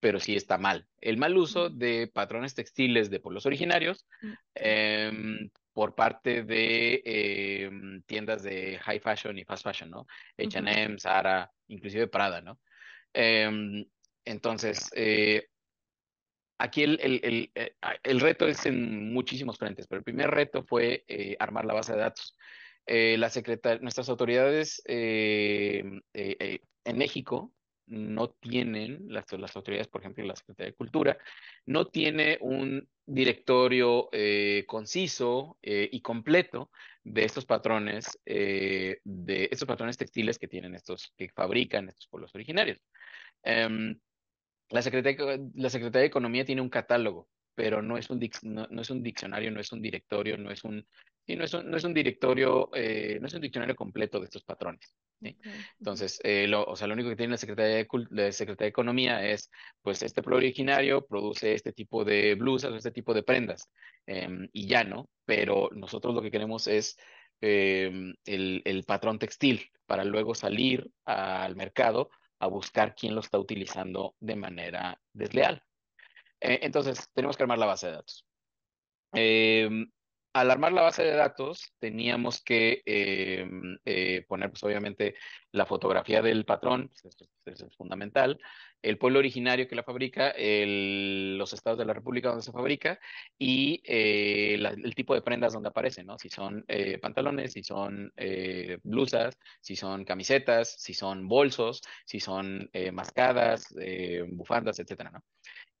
pero sí está mal, el mal uso de patrones textiles de pueblos originarios eh, por parte de eh, tiendas de high fashion y fast fashion, ¿no? H&M, Zara, inclusive Prada, ¿no? Eh, entonces, Aquí el, el, el, eh, el, reto es en muchísimos frentes, pero el primer reto fue eh, armar la base de datos. Eh, la nuestras autoridades eh, eh, en México no tienen, las, las, autoridades, por ejemplo, la Secretaría de Cultura, no tiene un directorio conciso y completo de estos patrones, de estos patrones textiles que tienen estos, que fabrican estos pueblos originarios. Um, la Secretaría, la Secretaría de Economía tiene un catálogo, pero no es un, no, no, es un diccionario, no es un directorio, no es un, sí, no es un, no es un directorio, eh, no es un diccionario completo de estos patrones. ¿sí? Okay. Entonces, eh, lo, o sea, lo único que tiene la Secretaría de, la Secretaría de Economía es, pues, este pueblo originario produce este tipo de blusas este tipo de prendas, eh, y ya, ¿no? Pero nosotros lo que queremos es el, el patrón textil para luego salir al mercado a buscar quién lo está utilizando de manera desleal. Eh, entonces, tenemos que armar la base de datos. Eh, al armar la base de datos, teníamos que eh, eh, poner, pues obviamente, la fotografía del patrón, pues, eso, es fundamental, el pueblo originario que la fabrica, el, los estados de la República donde se fabrica y eh, el tipo de prendas donde aparecen, ¿no? Si son eh, pantalones, si son blusas, si son camisetas, si son bolsos, si son mascadas, bufandas, etcétera, ¿no?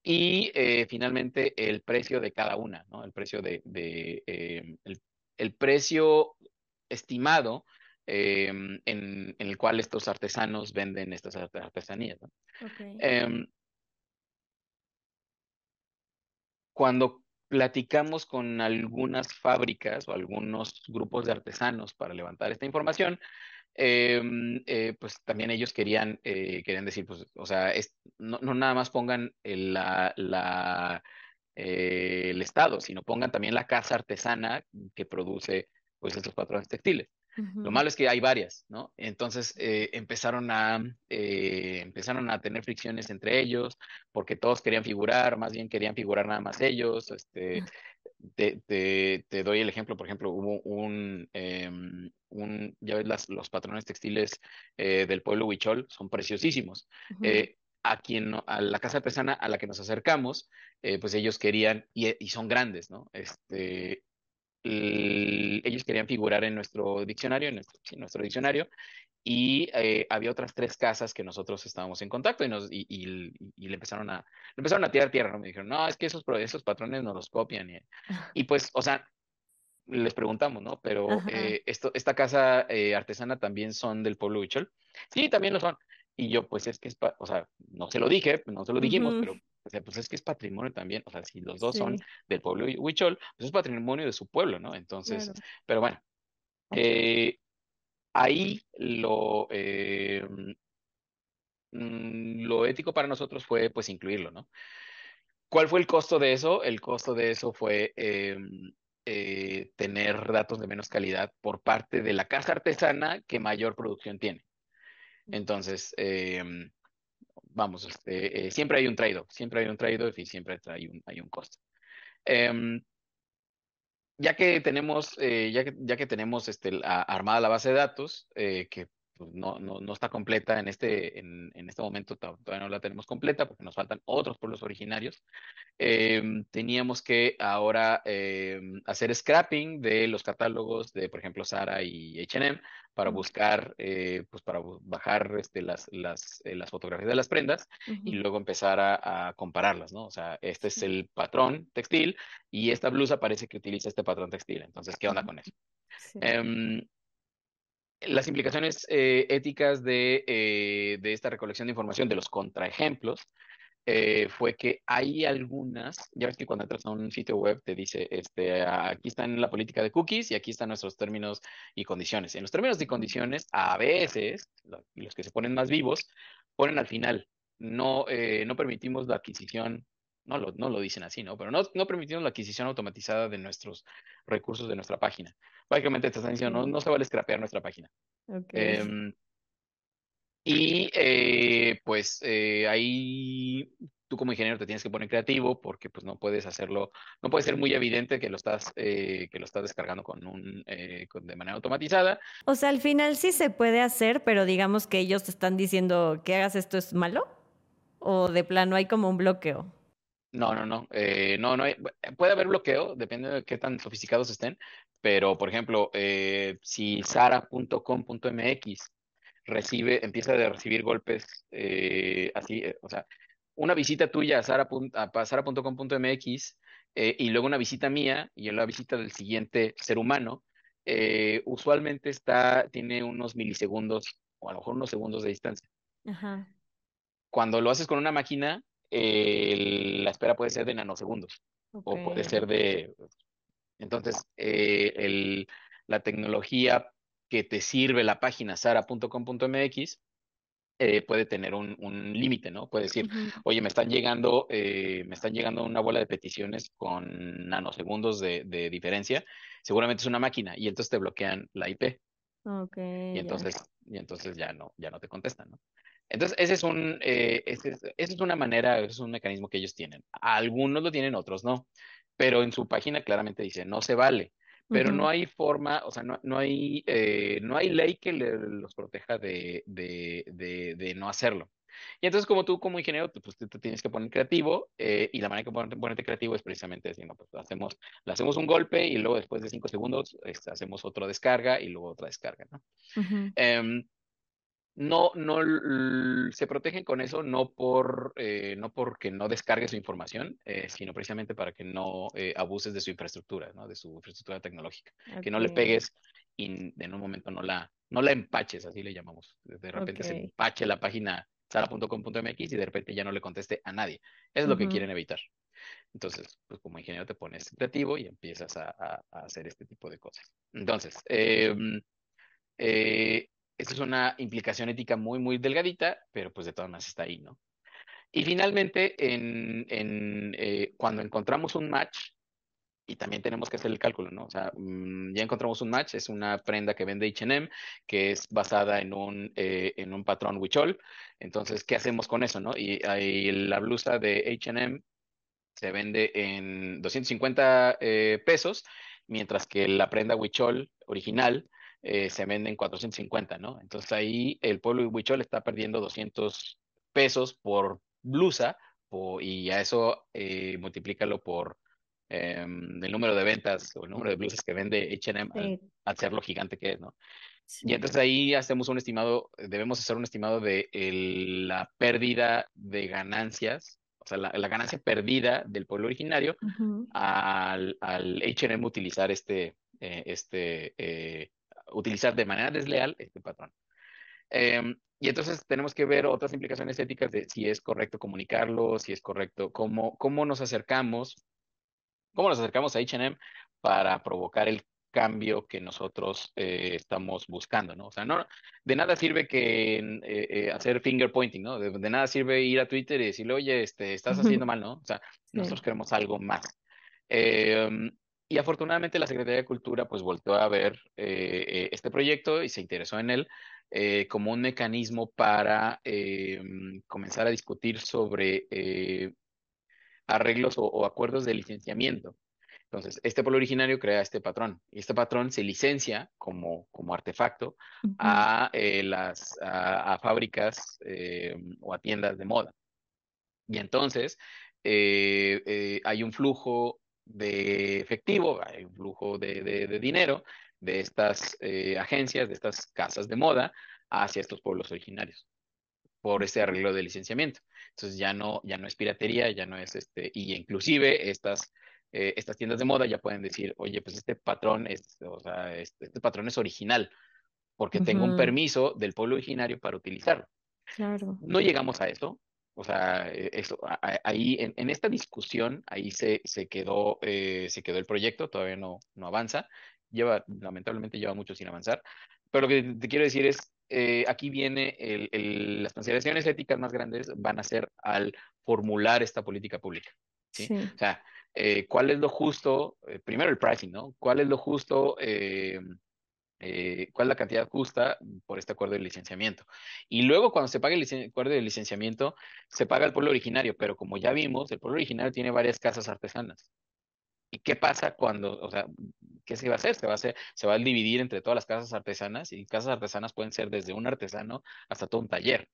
Y eh, finalmente el precio de cada una, ¿no? El precio de, de eh, el, el, precio estimado eh, en, en, el cual estos artesanos venden estas artesanías. ¿no? Okay. cuando platicamos con algunas fábricas o algunos grupos de artesanos para levantar esta información, em, eh, pues también ellos querían, eh, querían decir, pues, o sea, es, no, no nada más pongan el, la, la, eh, el Estado, sino pongan también la casa artesana que produce pues estos patrones textiles. Lo malo es que hay varias, ¿no? Entonces eh, empezaron a eh, empezaron a tener fricciones entre ellos, porque todos querían figurar, más bien querían figurar nada más ellos. Este, te, te, te doy el ejemplo, por ejemplo, hubo un, em, un ya ves las, los patrones textiles eh, del pueblo Huichol, son preciosísimos. a quien, a la casa artesana a la que nos acercamos, pues ellos querían, y, y, son grandes, ¿no? Este, ellos querían figurar en nuestro diccionario, en nuestro, diccionario, y eh, había otras tres casas que nosotros estábamos en contacto y, nos, y, le empezaron a le empezaron a tirar tierra, ¿no? Me dijeron, no, es que esos, esos patrones no los copian. Y, pues, o sea, les preguntamos, ¿no? Pero eh, esto, esta casa eh, artesana también son del pueblo Huichol. Sí, también lo son. Y yo, pues es que es, o sea, no se lo dije, no se lo dijimos, pero o sea, pues es que es patrimonio también, o sea, si los dos son del pueblo Huichol, pues es patrimonio de su pueblo, ¿no? Entonces, pero bueno, eh, ahí lo, eh, mm, lo ético para nosotros fue pues incluirlo, ¿no? ¿Cuál fue el costo de eso? El costo de eso fue eh, tener datos de menos calidad por parte de la casa artesana que mayor producción tiene. Entonces, vamos, este, eh, siempre hay un trade siempre hay un trade y siempre hay un, hay un costo. Em, ya que tenemos, eh, ya que, ya que tenemos este, armada la base de datos, eh, que pues, no, no, no, está completa en este, en, en, este momento, todavía no la tenemos completa porque nos faltan otros pueblos originarios. Em, teníamos que ahora em, hacer scrapping de los catálogos de, por ejemplo, Sara y H&M para buscar, eh, pues para bajar este, las, las, eh, las fotografías de las prendas y luego empezar a, a, compararlas, ¿no? O sea, este es el patrón textil y esta blusa parece que utiliza este patrón textil. Entonces, ¿qué onda con eso? Em, las implicaciones eh, éticas de, eh, de, esta recolección de información, de los contraejemplos, eh, fue que hay algunas, ya ves que cuando entras a un sitio web te dice, este, aquí están la política de cookies y aquí están nuestros términos y condiciones. En los términos y condiciones, a veces, los que se ponen más vivos, ponen al final, no, no permitimos la adquisición no lo, no lo dicen así, ¿no? Pero no, no permitimos la adquisición automatizada de nuestros recursos de nuestra página. Básicamente te están diciendo, no, no se vale scrapear nuestra página. Em, y eh, pues eh, ahí tú como ingeniero te tienes que poner creativo porque pues no puedes hacerlo, no puede ser muy evidente que lo estás, eh, que lo estás descargando con un, de manera automatizada. O sea, al final sí se puede hacer, pero digamos que ellos te están diciendo que hagas esto es malo o de plano hay como un bloqueo. No, no, no. Eh, no, no puede haber bloqueo, depende de qué tan sofisticados estén, pero por ejemplo, eh, si sara.com.mx recibe, empieza a recibir golpes eh, así, o sea, una visita tuya a sara.com.mx y luego una visita mía y la visita del siguiente ser humano, usualmente está, tiene unos milisegundos o a lo mejor unos segundos de distancia. Ajá. Cuando lo haces con una máquina, la espera puede ser de nanosegundos o puede ser de... Entonces, eh, el, la tecnología que te sirve la página sara.com.mx eh, puede tener un, un límite, ¿no? Puede decir, oye, me están llegando, eh, me están llegando una bola de peticiones con nanosegundos de, de, diferencia. Seguramente es una máquina y entonces te bloquean la IP. Okay, y entonces, y entonces ya no, ya no te contestan, ¿no? Entonces, ese es un, eh, ese es, es una manera, es un mecanismo que ellos tienen. Algunos lo tienen, otros no. Pero en su página claramente dice, no se vale. Pero no hay forma, o sea, no, no hay, eh, no hay ley que los proteja de, de, de, de, no hacerlo. Y entonces, como tú, como ingeniero, pues tú te tienes que poner creativo, eh, y la manera que ponerte, ponerte creativo es precisamente decir, no, pues hacemos, le hacemos un golpe y luego después de cinco segundos este, hacemos otra descarga y luego otra descarga, ¿no? Uh no, no se protegen con eso no por eh, no porque no descargue su información, eh, sino precisamente para que no eh, abuses de su infraestructura, ¿no? de su infraestructura tecnológica. Que no le pegues y en un momento no la, no la empaches, así le llamamos. De repente se empache la página sara.com.mx y de repente ya no le conteste a nadie. es lo que quieren evitar. Entonces, pues como ingeniero te pones creativo y empiezas a, a hacer este tipo de cosas. Entonces, em, eh, esa es una implicación ética muy, muy delgadita, pero pues de todas maneras está ahí, ¿no? Y finalmente, en, en, eh, cuando encontramos un match, y también tenemos que hacer el cálculo, ¿no? O sea, mm, ya encontramos un match, es una prenda que vende H&M, que es basada en un, eh, en un patrón Huichol. Entonces, ¿qué hacemos con eso, no? Y, y la blusa de H&M se vende en 250 eh, pesos, mientras que la prenda Huichol original eh, se vende en 450, ¿no? Entonces ahí el pueblo de Huichol está perdiendo 200 pesos por blusa y a eso eh, multiplícalo por em, el número de ventas o el número de blusas que vende H&M al, ser lo gigante que es, ¿no? Y entonces ahí hacemos un estimado, debemos hacer un estimado de la pérdida de ganancias, o sea, la, ganancia perdida del pueblo originario al, al H&M utilizar este, eh, este, eh, utilizar de manera desleal este patrón. Em, y entonces tenemos que ver otras implicaciones éticas de si es correcto comunicarlo, si es correcto, cómo, cómo nos acercamos, cómo nos acercamos a H&M para provocar el cambio que nosotros eh, estamos buscando, ¿no? O sea, no, de nada sirve que eh, eh, hacer finger pointing, ¿no? De, nada sirve ir a Twitter y decirle, oye, este, estás haciendo mal, ¿no? O sea, nosotros queremos algo más. Em, y afortunadamente la Secretaría de Cultura pues volvió a ver este proyecto y se interesó en él eh, como un mecanismo para eh, comenzar a discutir sobre eh, arreglos o, acuerdos de licenciamiento. Entonces, este pueblo originario crea este patrón y este patrón se licencia como, como artefacto a, las, a, fábricas o a tiendas de moda. Y entonces hay un flujo de efectivo, hay un flujo de, de dinero de estas eh, agencias, de estas casas de moda, hacia estos pueblos originarios por este arreglo de licenciamiento. Entonces ya no, ya no es piratería, ya no es este, y inclusive estas, eh, estas tiendas de moda ya pueden decir, oye, pues este patrón es, o sea, este, este patrón es original, porque tengo un permiso del pueblo originario para utilizarlo. Claro. No llegamos a eso, o sea, e, eso, ahí en, en, esta discusión, ahí se, se quedó, eh, se quedó el proyecto, todavía no, no avanza, lleva, lamentablemente lleva mucho sin avanzar, pero lo que te quiero decir es, eh, aquí viene el, las consideraciones éticas más grandes van a ser al formular esta política pública. ¿sí? O sea, eh, ¿cuál es lo justo? Eh, primero el pricing, ¿no? ¿Cuál es lo justo? ¿Cuál es la cantidad justa por este acuerdo de licenciamiento? Y luego, cuando se paga el acuerdo de licenciamiento, se paga el pueblo originario, pero como ya vimos, el pueblo originario tiene varias casas artesanas. ¿Y qué pasa cuando, o sea, qué se va a hacer? Se va a hacer, se va a dividir entre todas las casas artesanas y casas artesanas pueden ser desde un artesano hasta todo un taller.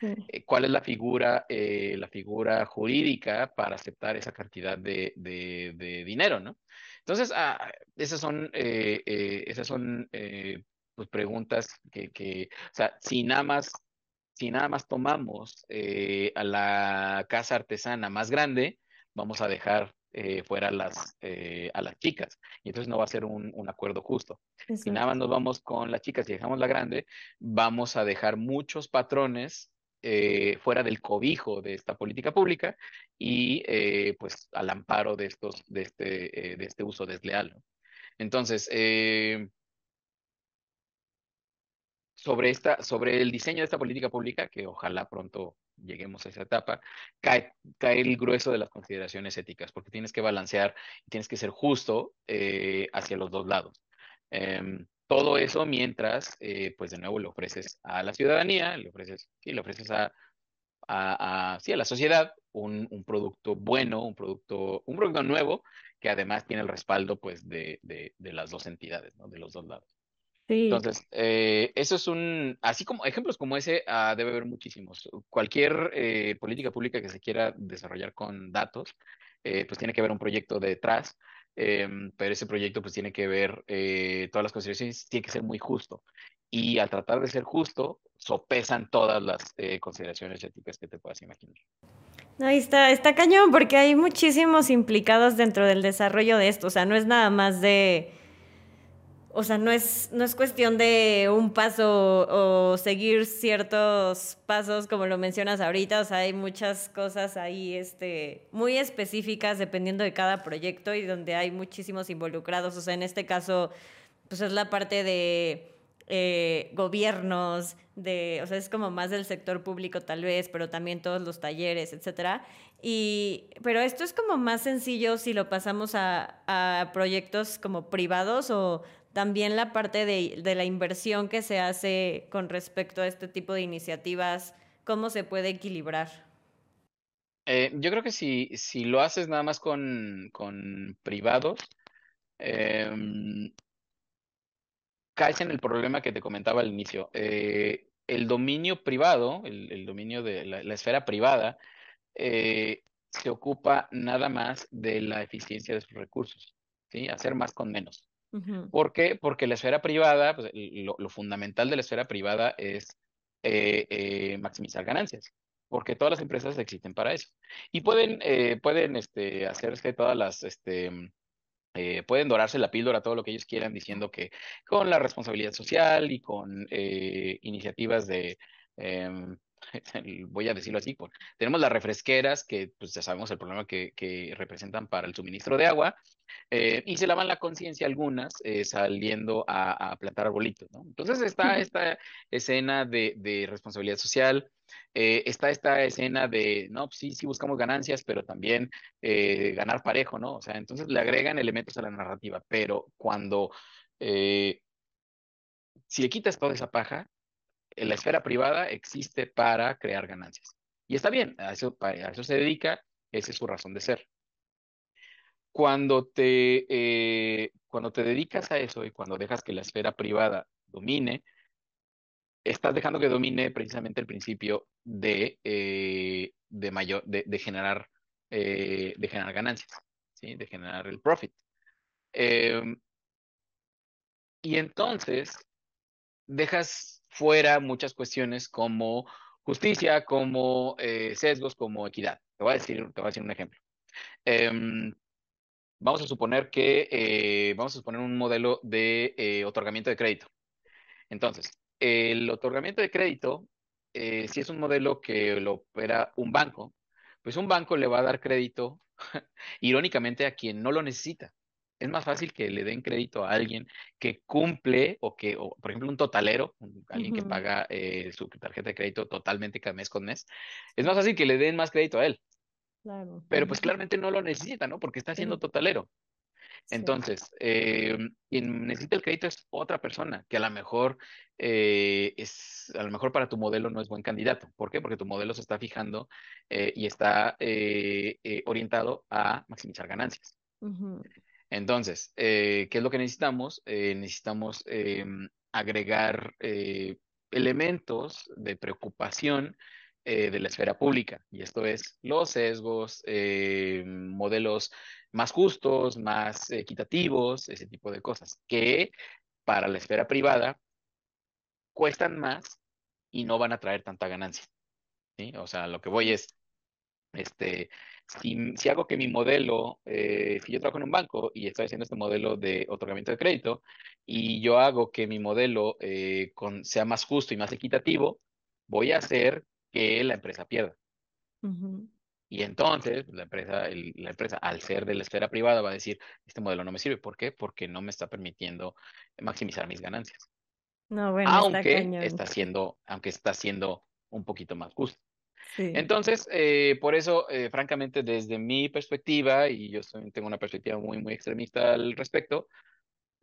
Eh, ¿Cuál es la figura, eh, la figura jurídica para aceptar esa cantidad de, de, dinero, no? Entonces, ah, esas son, eh, esas son pues, preguntas que, que, o sea, si nada más, si nada más tomamos a la casa artesana más grande, vamos a dejar eh, fuera las, eh, a las chicas. Y entonces no va a ser un, acuerdo justo. Si nada más nos vamos con las chicas y dejamos la grande, vamos a dejar muchos patrones eh, fuera del cobijo de esta política pública y pues al amparo de estos, de este, de este uso desleal. Entonces, sobre, esta, sobre el diseño de esta política pública, que ojalá pronto lleguemos a esa etapa, cae, cae el grueso de las consideraciones éticas, porque tienes que balancear tienes que ser justo eh, hacia los dos lados. Em, todo eso mientras, eh, pues de nuevo, le ofreces a la ciudadanía, le ofreces, sí, le ofreces a, a, sí, a la sociedad un, un, producto bueno, un producto, un producto nuevo, que además tiene el respaldo, pues, de, de, de las dos entidades, ¿no? De los dos lados. Entonces, eh, eso es un, así como ejemplos como ese, ah, debe haber muchísimos. Cualquier eh, política pública que se quiera desarrollar con datos, eh, pues tiene que haber un proyecto detrás, em, pero ese proyecto pues tiene que ver todas las consideraciones, tiene que ser muy justo. Y al tratar de ser justo, sopesan todas las consideraciones éticas que te puedas imaginar. Ahí está, está cañón, porque hay muchísimos implicados dentro del desarrollo de esto. O sea, no es nada más de o sea, no es, no es cuestión de un paso o seguir ciertos pasos como lo mencionas ahorita, o sea, hay muchas cosas ahí este, muy específicas dependiendo de cada proyecto y donde hay muchísimos involucrados, o sea, en este caso, pues es la parte de eh, gobiernos, de, o sea, es como más del sector público tal vez, pero también todos los talleres, etcétera. Y, pero esto es como más sencillo si lo pasamos a, a proyectos como privados o también la parte de, de, la inversión que se hace con respecto a este tipo de iniciativas, ¿cómo se puede equilibrar? Eh, yo creo que si, si lo haces nada más con, con privados, eh, caes en el problema que te comentaba al inicio. Eh, el dominio privado, el, el dominio de la, la esfera privada, eh, se ocupa nada más de la eficiencia de sus recursos, ¿sí? Hacer más con menos. ¿Por qué? Porque la esfera privada, pues, lo, fundamental de la esfera privada es eh, eh, maximizar ganancias, porque todas las empresas existen para eso. Y pueden, eh, pueden este, hacerse todas las, este, eh, pueden dorarse la píldora todo lo que ellos quieran diciendo que con la responsabilidad social y con eh, iniciativas de, eh, voy a decirlo así, por, tenemos las refresqueras que pues ya sabemos el problema que, que representan para el suministro de agua eh, y se lavan la conciencia algunas eh, saliendo a, a, plantar arbolitos, ¿no? Entonces está esta escena de, de responsabilidad social, eh, está esta escena de, no, pues sí, sí buscamos ganancias, pero también ganar parejo, ¿no? O sea, entonces le agregan elementos a la narrativa, pero cuando, si le quitas toda esa paja, la esfera privada existe para crear ganancias. Y está bien, a eso, se dedica, esa es su razón de ser. Cuando te, eh, cuando te dedicas a eso y cuando dejas que la esfera privada domine, estás dejando que domine precisamente el principio de, eh, de, mayor, de, generar, eh, de generar ganancias, ¿sí? de generar el profit. Eh, y entonces dejas fuera muchas cuestiones como justicia, como eh, sesgos, como equidad. Te voy a decir, te voy a decir un ejemplo. Um, vamos a suponer que eh, vamos a suponer un modelo de eh, otorgamiento de crédito. Entonces, el otorgamiento de crédito, si es un modelo que lo opera un banco, pues un banco le va a dar crédito irónicamente a quien no lo necesita. Es más fácil que le den crédito a alguien que cumple o que, o, por ejemplo, un totalero, un, alguien uh -huh. que paga eh, su tarjeta de crédito totalmente cada mes con mes. Es más fácil que le den más crédito a él. Claro. Pero pues claramente no lo necesita, ¿no? Porque está siendo totalero. Sí. Entonces, eh, quien necesita el crédito es otra persona que a lo mejor eh, es, a lo mejor para tu modelo no es buen candidato. ¿Por qué? Porque tu modelo se está fijando eh, y está orientado a maximizar ganancias. Uh -huh. Entonces, eh, ¿qué es lo que necesitamos? Eh, necesitamos eh, agregar eh, elementos de preocupación de la esfera pública, y esto es los sesgos, modelos más justos, más equitativos, ese tipo de cosas, que para la esfera privada cuestan más y no van a traer tanta ganancia. ¿sí? O sea, lo que voy es, este, si, si hago que mi modelo, eh, si yo trabajo en un banco y estoy haciendo este modelo de otorgamiento de crédito, y yo hago que mi modelo eh, con, sea más justo y más equitativo, voy a hacer que la empresa pierda. Uh -huh. Y entonces la empresa, el, la empresa, al ser de la esfera privada, va a decir, este modelo no me sirve. ¿Por qué? Porque no me está permitiendo maximizar mis ganancias. No, bueno, aunque está, está siendo, aunque está siendo un poquito más justo. Sí. Entonces, eh, por eso, eh, francamente, desde mi perspectiva, y yo tengo una perspectiva muy, muy extremista al respecto,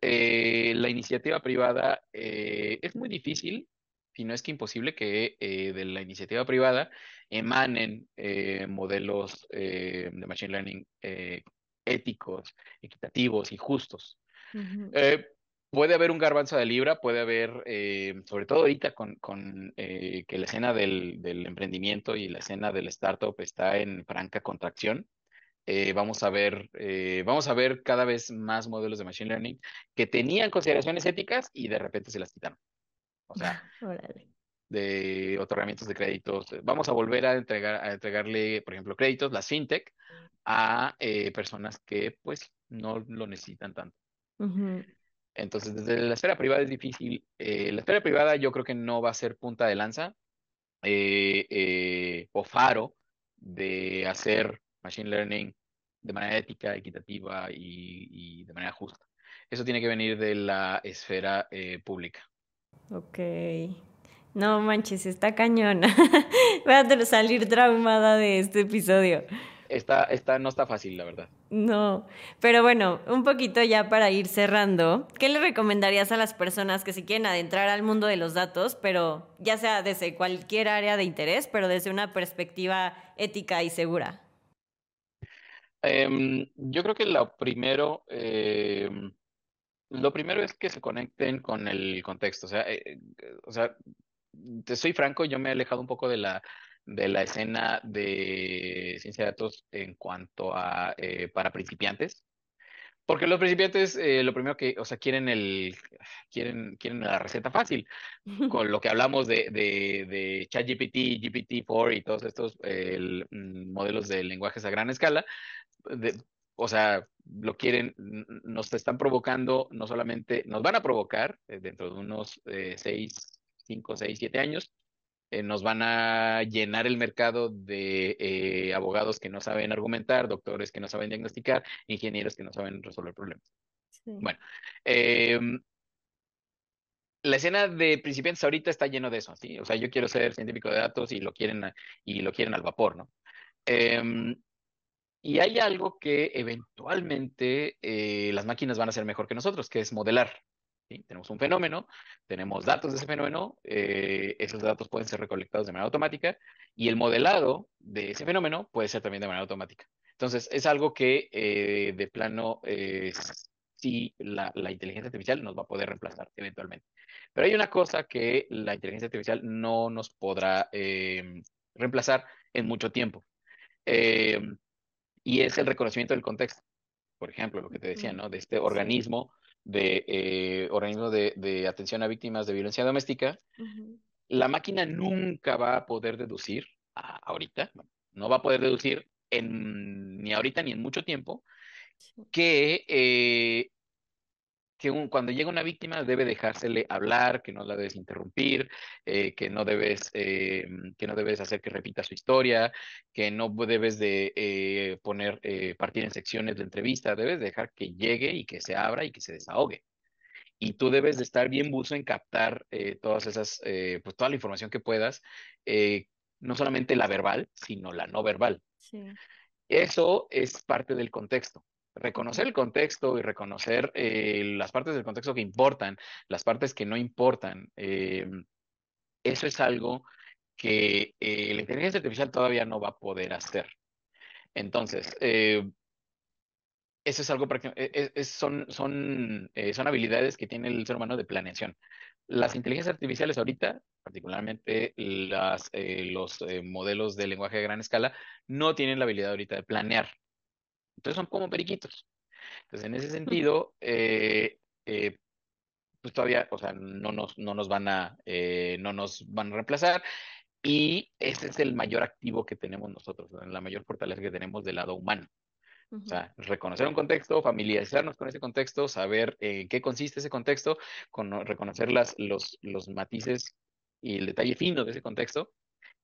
eh, la iniciativa privada es muy difícil, si no es que imposible, que de la iniciativa privada emanen modelos de machine learning éticos, equitativos y justos. Uh -huh. Puede haber un garbanzo de libra, puede haber, eh, sobre todo ahorita con, con eh, que la escena del, del, emprendimiento y la escena del startup está en franca contracción. Eh, vamos a ver, vamos a ver cada vez más modelos de machine learning que tenían consideraciones éticas y de repente se las quitaron. O sea, de otorgamientos de créditos. Vamos a volver a entregar, a entregarle, por ejemplo, créditos, las fintech, a personas que pues no lo necesitan tanto. Uh -huh. Entonces, desde la esfera privada es difícil. Eh, la esfera privada yo creo que no va a ser punta de lanza eh, eh, o faro de hacer machine learning de manera ética, equitativa y, y de manera justa. Eso tiene que venir de la esfera pública. Ok. No manches, está cañona. Voy a salir traumada de este episodio. Está, está, no está fácil, la verdad. No, pero bueno, un poquito ya para ir cerrando, ¿qué le recomendarías a las personas que se quieren adentrar al mundo de los datos, pero ya sea desde cualquier área de interés, pero desde una perspectiva ética y segura? Em, yo creo que lo primero, em, lo primero es que se conecten con el contexto. O sea, eh, eh, o sea, te soy franco, yo me he alejado un poco de la, de la escena de ciencia de datos en cuanto a eh, para principiantes. Porque los principiantes, eh, lo primero que, o sea, quieren el, quieren, quieren la receta fácil. Con lo que hablamos de, de, de ChatGPT, GPT-4 y todos estos mm, modelos de lenguajes a gran escala, o sea, lo quieren, nos están provocando, no solamente, nos van a provocar eh, dentro de unos eh, seis, cinco, seis, siete años, eh, nos van a llenar el mercado de eh, abogados que no saben argumentar, doctores que no saben diagnosticar, ingenieros que no saben resolver problemas. Bueno, em, la escena de principiantes ahorita está lleno de eso, ¿sí? O sea, yo quiero ser científico de datos y lo quieren, y lo quieren al vapor, ¿no? Em, y hay algo que eventualmente eh, las máquinas van a hacer mejor que nosotros, que es modelar. Tenemos un fenómeno, tenemos datos de ese fenómeno, eh, esos datos pueden ser recolectados de manera automática y el modelado de ese fenómeno puede ser también de manera automática. Entonces, es algo que eh, de plano eh, sí la, inteligencia artificial nos va a poder reemplazar eventualmente. Pero hay una cosa que la inteligencia artificial no nos podrá reemplazar en mucho tiempo y es el reconocimiento del contexto. Por ejemplo, lo que te decía, ¿no? De este organismo de eh, organismos de, atención a víctimas de violencia doméstica, la máquina nunca va a poder deducir, ahorita, no va a poder deducir en, ni ahorita ni en mucho tiempo, que eh, que cuando llega una víctima debe dejársele hablar, que no la debes interrumpir, eh, que, no debes, eh, que no debes hacer que repita su historia, que no debes de eh, poner, partir en secciones de entrevista, debes dejar que llegue y que se abra y que se desahogue. Y tú debes de estar bien buzo en captar todas esas, pues toda la información que puedas, no solamente la verbal, sino la no verbal. Eso es parte del contexto reconocer el contexto y reconocer eh, las partes del contexto que importan, las partes que no importan, eh, eso es algo que eh, la inteligencia artificial todavía no va a poder hacer. Entonces, eso es algo, son, son, son habilidades que tiene el ser humano de planeación. Las inteligencias artificiales ahorita, particularmente las, los modelos de lenguaje de gran escala, no tienen la habilidad ahorita de planear. Entonces son como periquitos. Entonces, en ese sentido, eh, eh, pues todavía, o sea, no nos, no nos van a, eh, no nos van a reemplazar. Y ese es el mayor activo que tenemos nosotros, la mayor fortaleza que tenemos del lado humano. O sea, reconocer un contexto, familiarizarnos con ese contexto, saber en qué consiste ese contexto, con, reconocer las, los, los matices y el detalle fino de ese contexto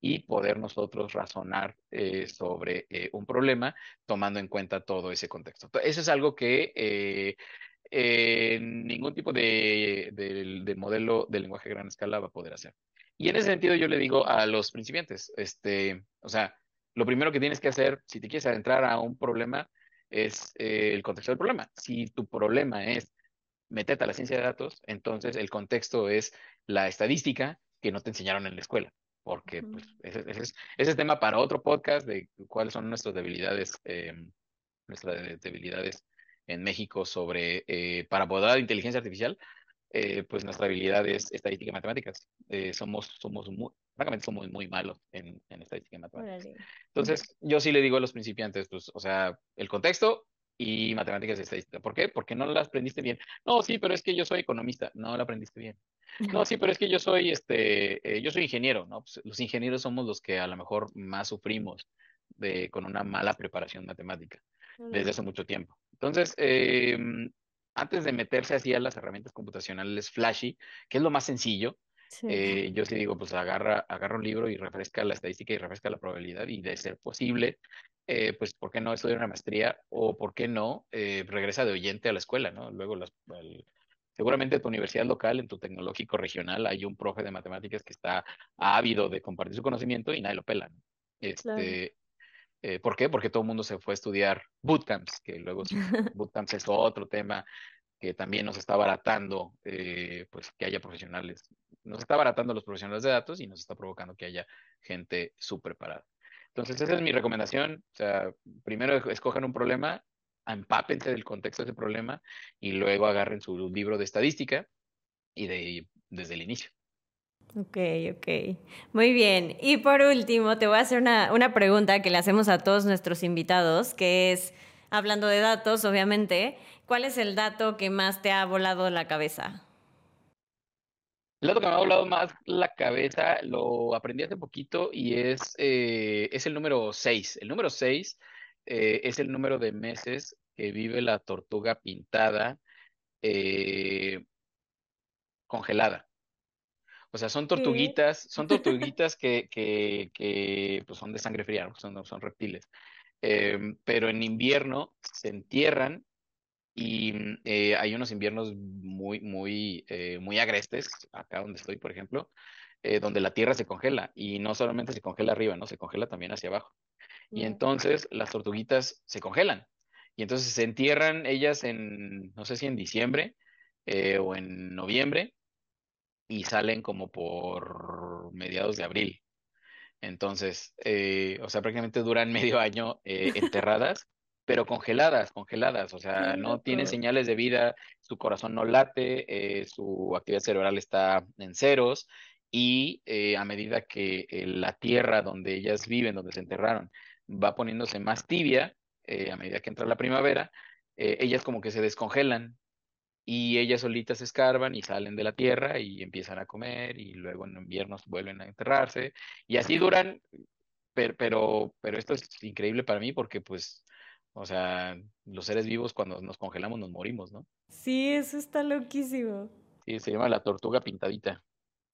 y poder nosotros razonar eh, sobre eh, un problema tomando en cuenta todo ese contexto. Eso es algo que eh, ningún tipo de, de, modelo de lenguaje a gran escala va a poder hacer. Y en ese sentido yo le digo a los principiantes, este, o sea, lo primero que tienes que hacer si te quieres adentrar a un problema es el contexto del problema. Si tu problema es meterte a la ciencia de datos, entonces el contexto es la estadística que no te enseñaron en la escuela porque pues, ese, es, tema para otro podcast de cuáles son nuestras debilidades, eh, nuestras debilidades en México sobre, eh, para abordar inteligencia artificial, eh, pues nuestra habilidad es estadística y matemáticas. somos, somos muy, francamente somos muy malos en, en estadística y matemáticas. Entonces, yo sí le digo a los principiantes, pues, o sea, el contexto y matemáticas y estadística. ¿Por qué? Porque no las aprendiste bien. No, sí, pero es que yo soy economista. No la aprendiste bien. No, sí, pero es que yo soy, este, eh, yo soy ingeniero, ¿no? Pues, los ingenieros somos los que a lo mejor más sufrimos de, con una mala preparación matemática desde hace mucho tiempo. Entonces, em, antes de meterse así a las herramientas computacionales flashy, que es lo más sencillo, eh, yo sí digo, pues agarra, agarra un libro y refresca la estadística y refresca la probabilidad y de ser posible, eh, pues, ¿por qué no estudiar una maestría o por qué no regresa de oyente a la escuela, ¿no? Luego las, Seguramente en tu universidad local, en tu tecnológico regional, hay un profe de matemáticas que está ávido de compartir su conocimiento y nadie lo pela. Este, eh, ¿Por qué? Porque todo el mundo se fue a estudiar bootcamps, que luego bootcamps es otro tema que también nos está baratando, eh, pues que haya profesionales, nos está baratando los profesionales de datos y nos está provocando que haya gente súper preparada. Entonces, esa es mi recomendación. O sea, primero escojan un problema, empápense del contexto de ese problema y luego agarren su libro de estadística y de, desde el inicio. Ok, ok. Muy bien. Y por último, te voy a hacer una, una pregunta que le hacemos a todos nuestros invitados, que es, hablando de datos, obviamente, ¿cuál es el dato que más te ha volado la cabeza? El dato que me ha volado más la cabeza lo aprendí hace poquito y es, eh, es el número 6. El número 6 eh, es el número de meses que vive la tortuga pintada eh, congelada. O sea, son tortuguitas, son tortuguitas que, que, que pues son de sangre fría, son, son reptiles. Em, pero en invierno se entierran y mm, eh, hay unos inviernos muy, muy, eh, muy agrestes, acá donde estoy, por ejemplo, eh, donde la tierra se congela y no solamente se congela arriba, ¿no? Se congela también hacia abajo. Y entonces las tortuguitas se congelan. Y entonces se entierran ellas en, no sé si en diciembre o en noviembre, y salen como por mediados de abril. Entonces, o sea, prácticamente duran medio año enterradas pero congeladas, congeladas, o sea, no tienen señales de vida, su corazón no late, eh, su actividad cerebral está en ceros y eh, a medida que eh, la tierra donde ellas viven, donde se enterraron, va poniéndose más tibia, a medida que entra la primavera, ellas como que se descongelan y ellas solitas se escarban y salen de la tierra y empiezan a comer y luego en invierno vuelven a enterrarse y así duran, pero, pero, pero esto es increíble para mí porque pues o sea, los seres vivos cuando nos congelamos nos morimos, ¿no? Sí, eso está loquísimo. Sí, se llama la tortuga pintadita.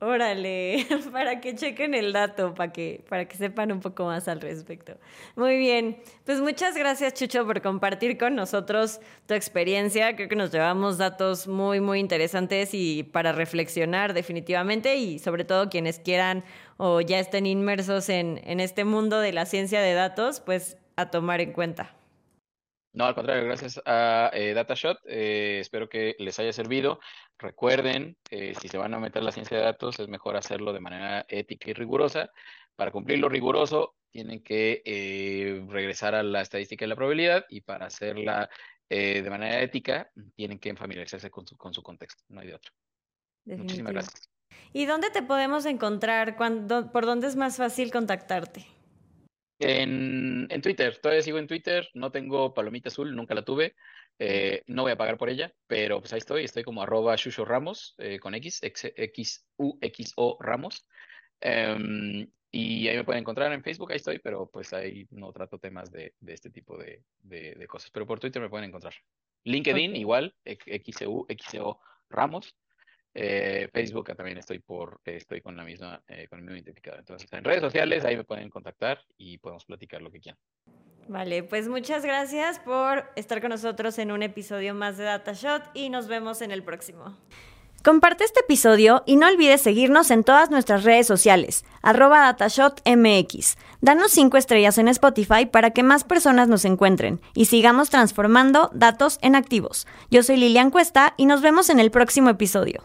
Órale, para que chequen el dato, para que, para que sepan un poco más al respecto. Muy bien, pues muchas gracias Chucho por compartir con nosotros tu experiencia. Creo que nos llevamos datos muy, muy interesantes y para reflexionar definitivamente y sobre todo quienes quieran o ya estén inmersos en, en este mundo de la ciencia de datos, pues a tomar en cuenta. No, al contrario, gracias a eh, DataShot. Eh, espero que les haya servido. Recuerden, eh, si se van a meter la ciencia de datos, es mejor hacerlo de manera ética y rigurosa. Para cumplir lo riguroso, tienen que regresar a la estadística y la probabilidad, y para hacerla de manera ética, tienen que familiarizarse con su, con su contexto. No hay de otro. Muchísimas gracias. ¿Y dónde te podemos encontrar? ¿Por dónde es más fácil contactarte? En, en, Twitter, todavía sigo en Twitter, no tengo palomita azul, nunca la tuve, eh, no voy a pagar por ella, pero pues ahí estoy, estoy como arroba Shusho Ramos eh, con X, X, X, U, X, O Ramos. Em, y ahí me pueden encontrar en Facebook, ahí estoy, pero pues ahí no trato temas de, de este tipo de, de, cosas. Pero por Twitter me pueden encontrar. LinkedIn igual, XU, XO Ramos. Eh, Facebook también estoy por estoy con la misma eh, con el mismo identificador. Entonces, en redes sociales ahí me pueden contactar y podemos platicar lo que quieran. Vale, pues muchas gracias por estar con nosotros en un episodio más de DataShot y nos vemos en el próximo. Comparte este episodio y no olvides seguirnos en todas nuestras redes sociales, arroba datashotmx. Danos 5 estrellas en Spotify para que más personas nos encuentren y sigamos transformando datos en activos. Yo soy Lilian Cuesta y nos vemos en el próximo episodio.